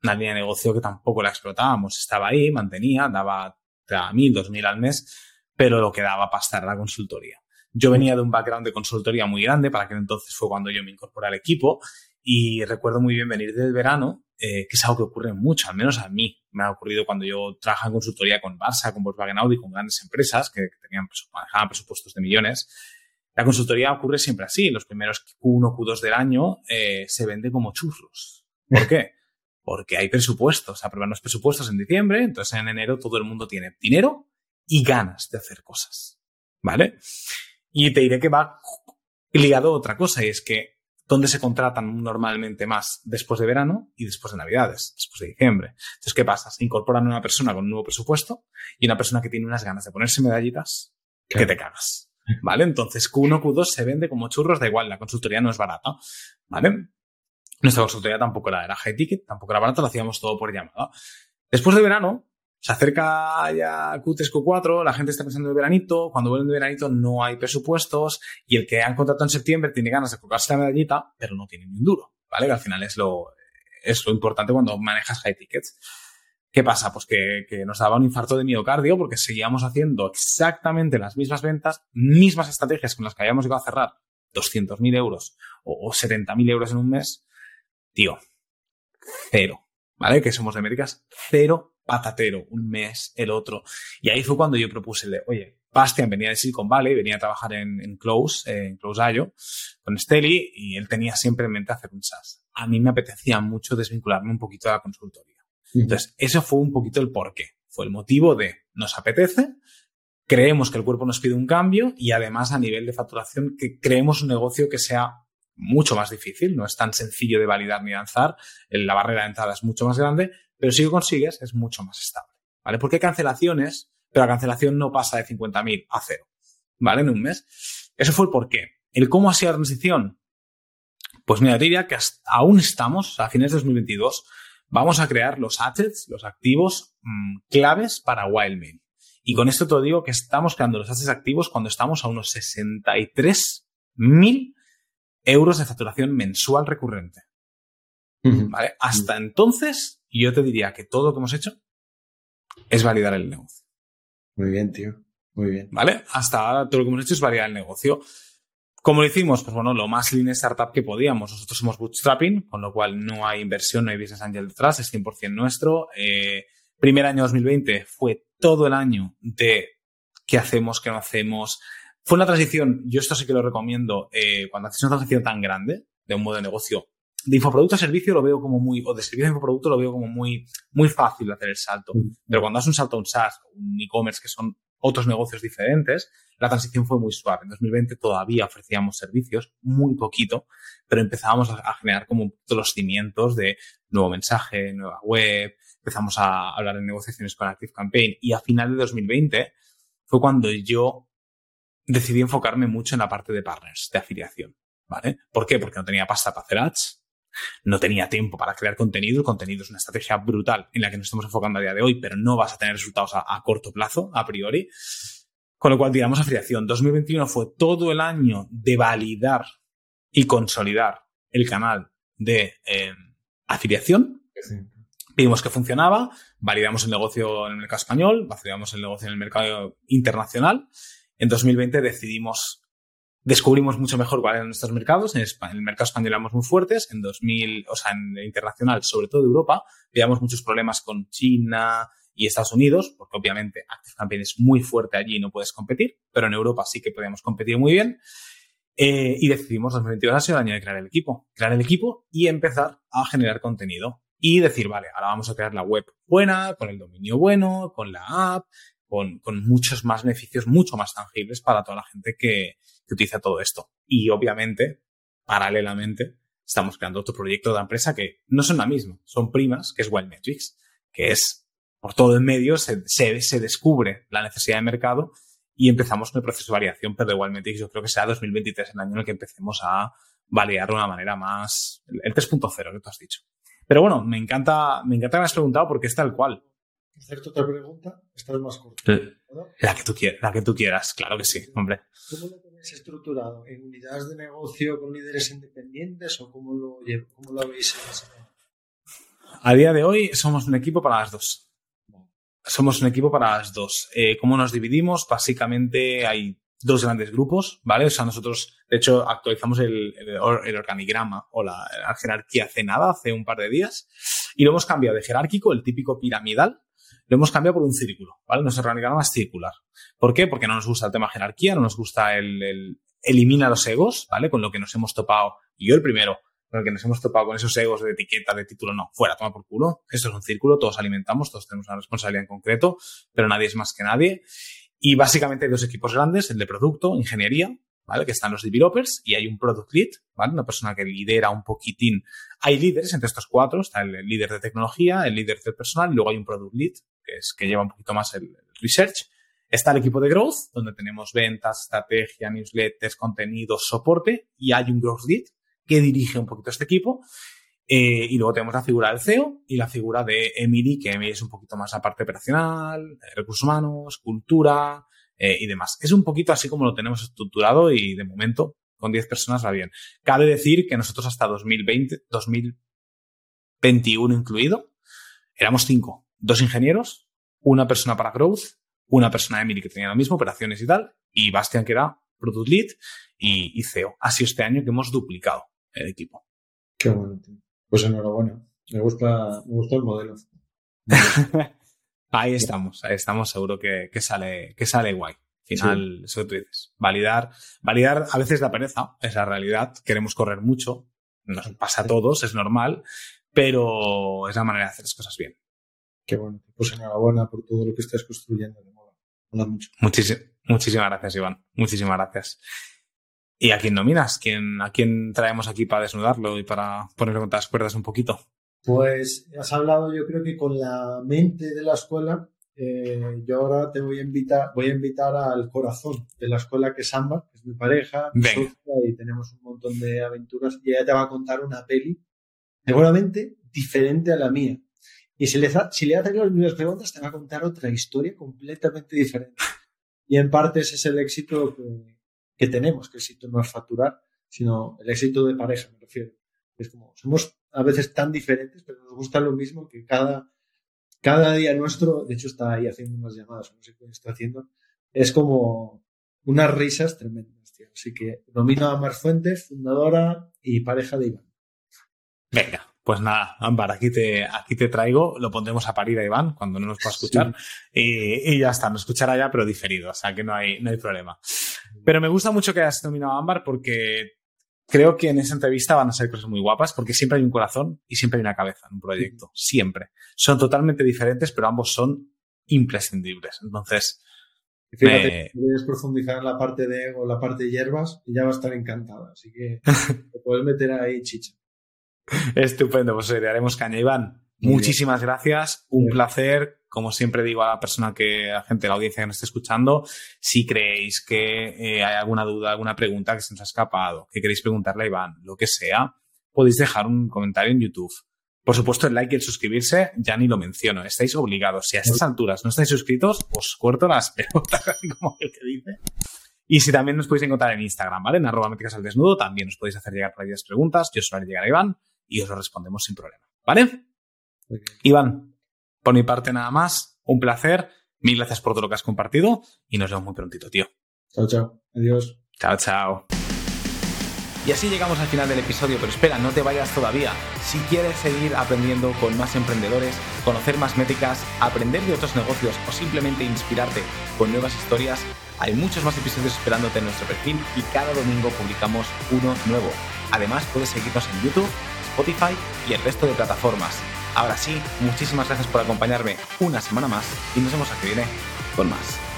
A: una línea de negocio que tampoco la explotábamos. Estaba ahí, mantenía, daba 1.000, 2.000 al mes, pero lo que daba para estar la consultoría. Yo venía de un background de consultoría muy grande, para aquel entonces fue cuando yo me incorporé al equipo y recuerdo muy bien venir del verano, eh, que es algo que ocurre mucho, al menos a mí. Me ha ocurrido cuando yo trabajaba en consultoría con Barça, con Volkswagen Audi, con grandes empresas que, tenían, manejaban presupuestos de millones. La consultoría ocurre siempre así. Los primeros Q1, Q2 del año eh, se vende como churros. ¿Por qué? Porque hay presupuestos. Aprueban los presupuestos en diciembre, entonces en enero todo el mundo tiene dinero y ganas de hacer cosas. ¿Vale? Y te diré que va ligado a otra cosa, y es que donde se contratan normalmente más después de verano y después de Navidades, después de diciembre. Entonces, ¿qué pasa? Se incorporan una persona con un nuevo presupuesto y una persona que tiene unas ganas de ponerse medallitas que te cagas. ¿Vale? Entonces, Q1, Q2 se vende como churros, da igual, la consultoría no es barata. ¿Vale? Nuestra consultoría tampoco era, era high ticket, tampoco era barata, lo hacíamos todo por llamada. Después de verano, se acerca ya Q3, Q4, la gente está pensando en veranito, cuando vuelven de veranito no hay presupuestos y el que han contratado en septiembre tiene ganas de colgarse la medallita, pero no tiene ni un duro, ¿vale? Que al final es lo, es lo importante cuando manejas high tickets. ¿Qué pasa? Pues que, que, nos daba un infarto de miocardio porque seguíamos haciendo exactamente las mismas ventas, mismas estrategias con las que habíamos llegado a cerrar 200.000 euros o, o 70.000 euros en un mes. Tío, cero. ¿Vale? Que somos de métricas, cero patatero, un mes, el otro. Y ahí fue cuando yo propuse oye, Bastian venía de Silicon Valley, venía a trabajar en, en Close, eh, en Close.io, con Steli, y él tenía siempre en mente hacer un SaaS. A mí me apetecía mucho desvincularme un poquito de la consultoría. Entonces, eso fue un poquito el porqué. Fue el motivo de nos apetece, creemos que el cuerpo nos pide un cambio y además a nivel de facturación que creemos un negocio que sea mucho más difícil, no es tan sencillo de validar ni lanzar, la barrera de entrada es mucho más grande, pero si lo consigues es mucho más estable, ¿vale? Porque hay cancelaciones, pero la cancelación no pasa de 50.000 a cero, ¿vale? En un mes. Eso fue el porqué. ¿El cómo ha sido la transición? Pues mira, diría que aún estamos, a fines de 2022, vamos a crear los assets, los activos mmm, claves para Wildmail. Y con esto te digo que estamos creando los assets activos cuando estamos a unos 63.000 euros de facturación mensual recurrente. ¿Vale? Hasta entonces, yo te diría que todo lo que hemos hecho es validar el negocio.
B: Muy bien, tío. Muy bien.
A: ¿Vale? Hasta ahora todo lo que hemos hecho es validar el negocio. ¿Cómo lo hicimos? Pues bueno, lo más lean startup que podíamos. Nosotros somos bootstrapping, con lo cual no hay inversión, no hay business angel detrás, es 100% nuestro. Eh, primer año 2020 fue todo el año de qué hacemos, qué no hacemos, fue una transición, yo esto sí que lo recomiendo, eh, cuando haces una transición tan grande de un modo de negocio, de infoproducto a servicio lo veo como muy, o de servicio a infoproducto lo veo como muy, muy fácil hacer el salto. Mm. Pero cuando haces un salto a un SaaS, un e-commerce, que son otros negocios diferentes, la transición fue muy suave. En 2020 todavía ofrecíamos servicios, muy poquito, pero empezábamos a, generar como los cimientos de nuevo mensaje, nueva web, empezamos a hablar de negociaciones con Active Campaign y a final de 2020 fue cuando yo decidí enfocarme mucho en la parte de partners, de afiliación. ¿Vale? ¿Por qué? Porque no tenía pasta para hacer ads, no tenía tiempo para crear contenido. El contenido es una estrategia brutal en la que nos estamos enfocando a día de hoy, pero no vas a tener resultados a, corto plazo, a priori. Con lo cual, digamos, afiliación. 2021 fue todo el año de validar y consolidar el canal de eh, afiliación. Vimos que funcionaba, validamos el negocio en el mercado español, validamos el negocio en el mercado internacional en 2020 decidimos, descubrimos mucho mejor cuáles eran nuestros mercados. En, el mercado español éramos muy fuertes. En 2000, o sea, en el internacional, sobre todo Europa, veíamos muchos problemas con China y Estados Unidos, porque obviamente Active es muy fuerte allí y no puedes competir, pero en Europa sí que podíamos competir muy bien. Eh, y decidimos 2022 ha sido el año de crear el equipo. Crear el equipo y empezar a generar contenido. Y decir, vale, ahora vamos a crear la web buena, con el dominio bueno, con la app, con, muchos más beneficios, mucho más tangibles para toda la gente que, utiliza todo esto. Y obviamente, paralelamente, estamos creando otro proyecto de empresa que no son la misma, son primas, que es Wildmetrics, que es por todo el medio se, se, descubre la necesidad de mercado y empezamos con el proceso de variación, pero de Wildmetrics yo creo que será 2023 el año en el que empecemos a validar de una manera más, el 3.0 que tú has dicho. Pero bueno, me encanta, me encanta que me has preguntado porque es tal cual
B: hacerte otra pregunta, esta es más corta.
A: La que tú quieras, la que tú quieras, claro que sí, hombre.
B: ¿Cómo lo tenéis estructurado? ¿En unidades de negocio con líderes independientes o cómo lo, cómo lo habéis
A: A día de hoy somos un equipo para las dos. Somos un equipo para las dos. Eh, ¿Cómo nos dividimos? Básicamente hay dos grandes grupos, ¿vale? O sea, nosotros, de hecho, actualizamos el, el, organigrama o la, la, jerarquía hace nada, hace un par de días, y lo hemos cambiado de jerárquico, el típico piramidal, lo hemos cambiado por un círculo, ¿vale? Nuestro organigrama es circular. ¿Por qué? Porque no nos gusta el tema jerarquía, no nos gusta el, el elimina los egos, ¿vale? Con lo que nos hemos topado, y yo el primero, con el que nos hemos topado con esos egos de etiqueta, de título, no, fuera, toma por culo. Esto es un círculo, todos alimentamos, todos tenemos una responsabilidad en concreto, pero nadie es más que nadie. Y básicamente hay dos equipos grandes, el de producto, ingeniería, ¿vale? Que están los developers y hay un product lead, ¿vale? Una persona que lidera un poquitín. Hay líderes entre estos cuatro, está el líder de tecnología, el líder del personal y luego hay un product lead, que es que lleva un poquito más el research. Está el equipo de growth, donde tenemos ventas, estrategia, newsletters, contenidos, soporte y hay un growth lead que dirige un poquito este equipo. Eh, y luego tenemos la figura del CEO y la figura de Emily, que Emily es un poquito más la parte operacional, recursos humanos, cultura, eh, y demás. Es un poquito así como lo tenemos estructurado y de momento con 10 personas va bien. Cabe decir que nosotros hasta 2020, 2021 incluido, éramos cinco. Dos ingenieros, una persona para growth, una persona Emily que tenía lo mismo, operaciones y tal, y Bastian que era product lead y, y CEO. Ha sido este año que hemos duplicado el equipo.
B: Qué bueno, Pues enhorabuena. Me gusta, me gusta el modelo.
A: Ahí estamos, ahí estamos, seguro que, que sale, que sale guay. Al final, eso que tú dices. Validar, validar a veces la pereza, es la realidad. Queremos correr mucho, nos pasa a todos, es normal, pero es la manera de hacer las cosas bien.
B: Qué bueno. Pues enhorabuena por todo lo que estás construyendo. Mola mucho.
A: muchísimas gracias, Iván. Muchísimas gracias. ¿Y a quién nominas? ¿Quién, ¿A quién traemos aquí para desnudarlo y para ponerlo contra las cuerdas un poquito?
B: Pues has hablado, yo creo que con la mente de la escuela. Eh, yo ahora te voy a invitar, voy a invitar al corazón de la escuela que es Ámbar, que es mi pareja, y tenemos un montón de aventuras. Y ella te va a contar una peli, seguramente diferente a la mía. Y si le, si le las mismas preguntas, te va a contar otra historia completamente diferente. Y en parte ese es el éxito que, que tenemos, que el éxito no es facturar, sino el éxito de pareja, me refiero. Es como, somos a veces tan diferentes, pero nos gusta lo mismo que cada, cada día nuestro, de hecho está ahí haciendo unas llamadas, no sé qué está haciendo, es como unas risas tremendas, tío. Así que nomino a Mar Fuentes, fundadora y pareja de Iván.
A: Venga, pues nada, Ámbar, aquí te, aquí te traigo, lo pondremos a parir a Iván cuando no nos pueda escuchar y, ya está, nos escuchará ya, pero diferido, o sea que no hay, no hay problema. Pero me gusta mucho que hayas nominado a Ámbar porque creo que en esa entrevista van a ser cosas muy guapas porque siempre hay un corazón y siempre hay una cabeza en un proyecto, siempre. Son totalmente diferentes, pero ambos son imprescindibles. Entonces,
B: Fíjate, si quieres profundizar en la parte de ego, la parte de hierbas, ya va a estar encantada. Así que te puedes meter ahí chicha.
A: Estupendo, pues le haremos caña. Iván, muchísimas gracias. Un placer. Como siempre digo a la persona que, a la gente de la audiencia que nos esté escuchando, si creéis que eh, hay alguna duda, alguna pregunta que se nos ha escapado, que queréis preguntarle a Iván, lo que sea, podéis dejar un comentario en YouTube. Por supuesto, el like y el suscribirse ya ni lo menciono. Estáis obligados. Si a estas alturas no estáis suscritos, os corto las pelotas, así como el que dice. Y si también nos podéis encontrar en Instagram, ¿vale? En arroba métricas al desnudo, también os podéis hacer llegar por ahí las preguntas. Yo os haré llegar a Iván y os lo respondemos sin problema. ¿Vale? Iván, por mi parte nada más. Un placer. Mil gracias por todo lo que has compartido y nos vemos muy prontito, tío.
B: Chao, chao. Adiós.
A: Chao, chao. Y así llegamos al final del episodio, pero espera, no te vayas todavía. Si quieres seguir aprendiendo con más emprendedores, conocer más métricas, aprender de otros negocios o simplemente inspirarte con nuevas historias, hay muchos más episodios esperándote en nuestro perfil y cada domingo publicamos uno nuevo. Además, puedes seguirnos en YouTube Spotify y el resto de plataformas. Ahora sí, muchísimas gracias por acompañarme una semana más y nos vemos aquí viene con más.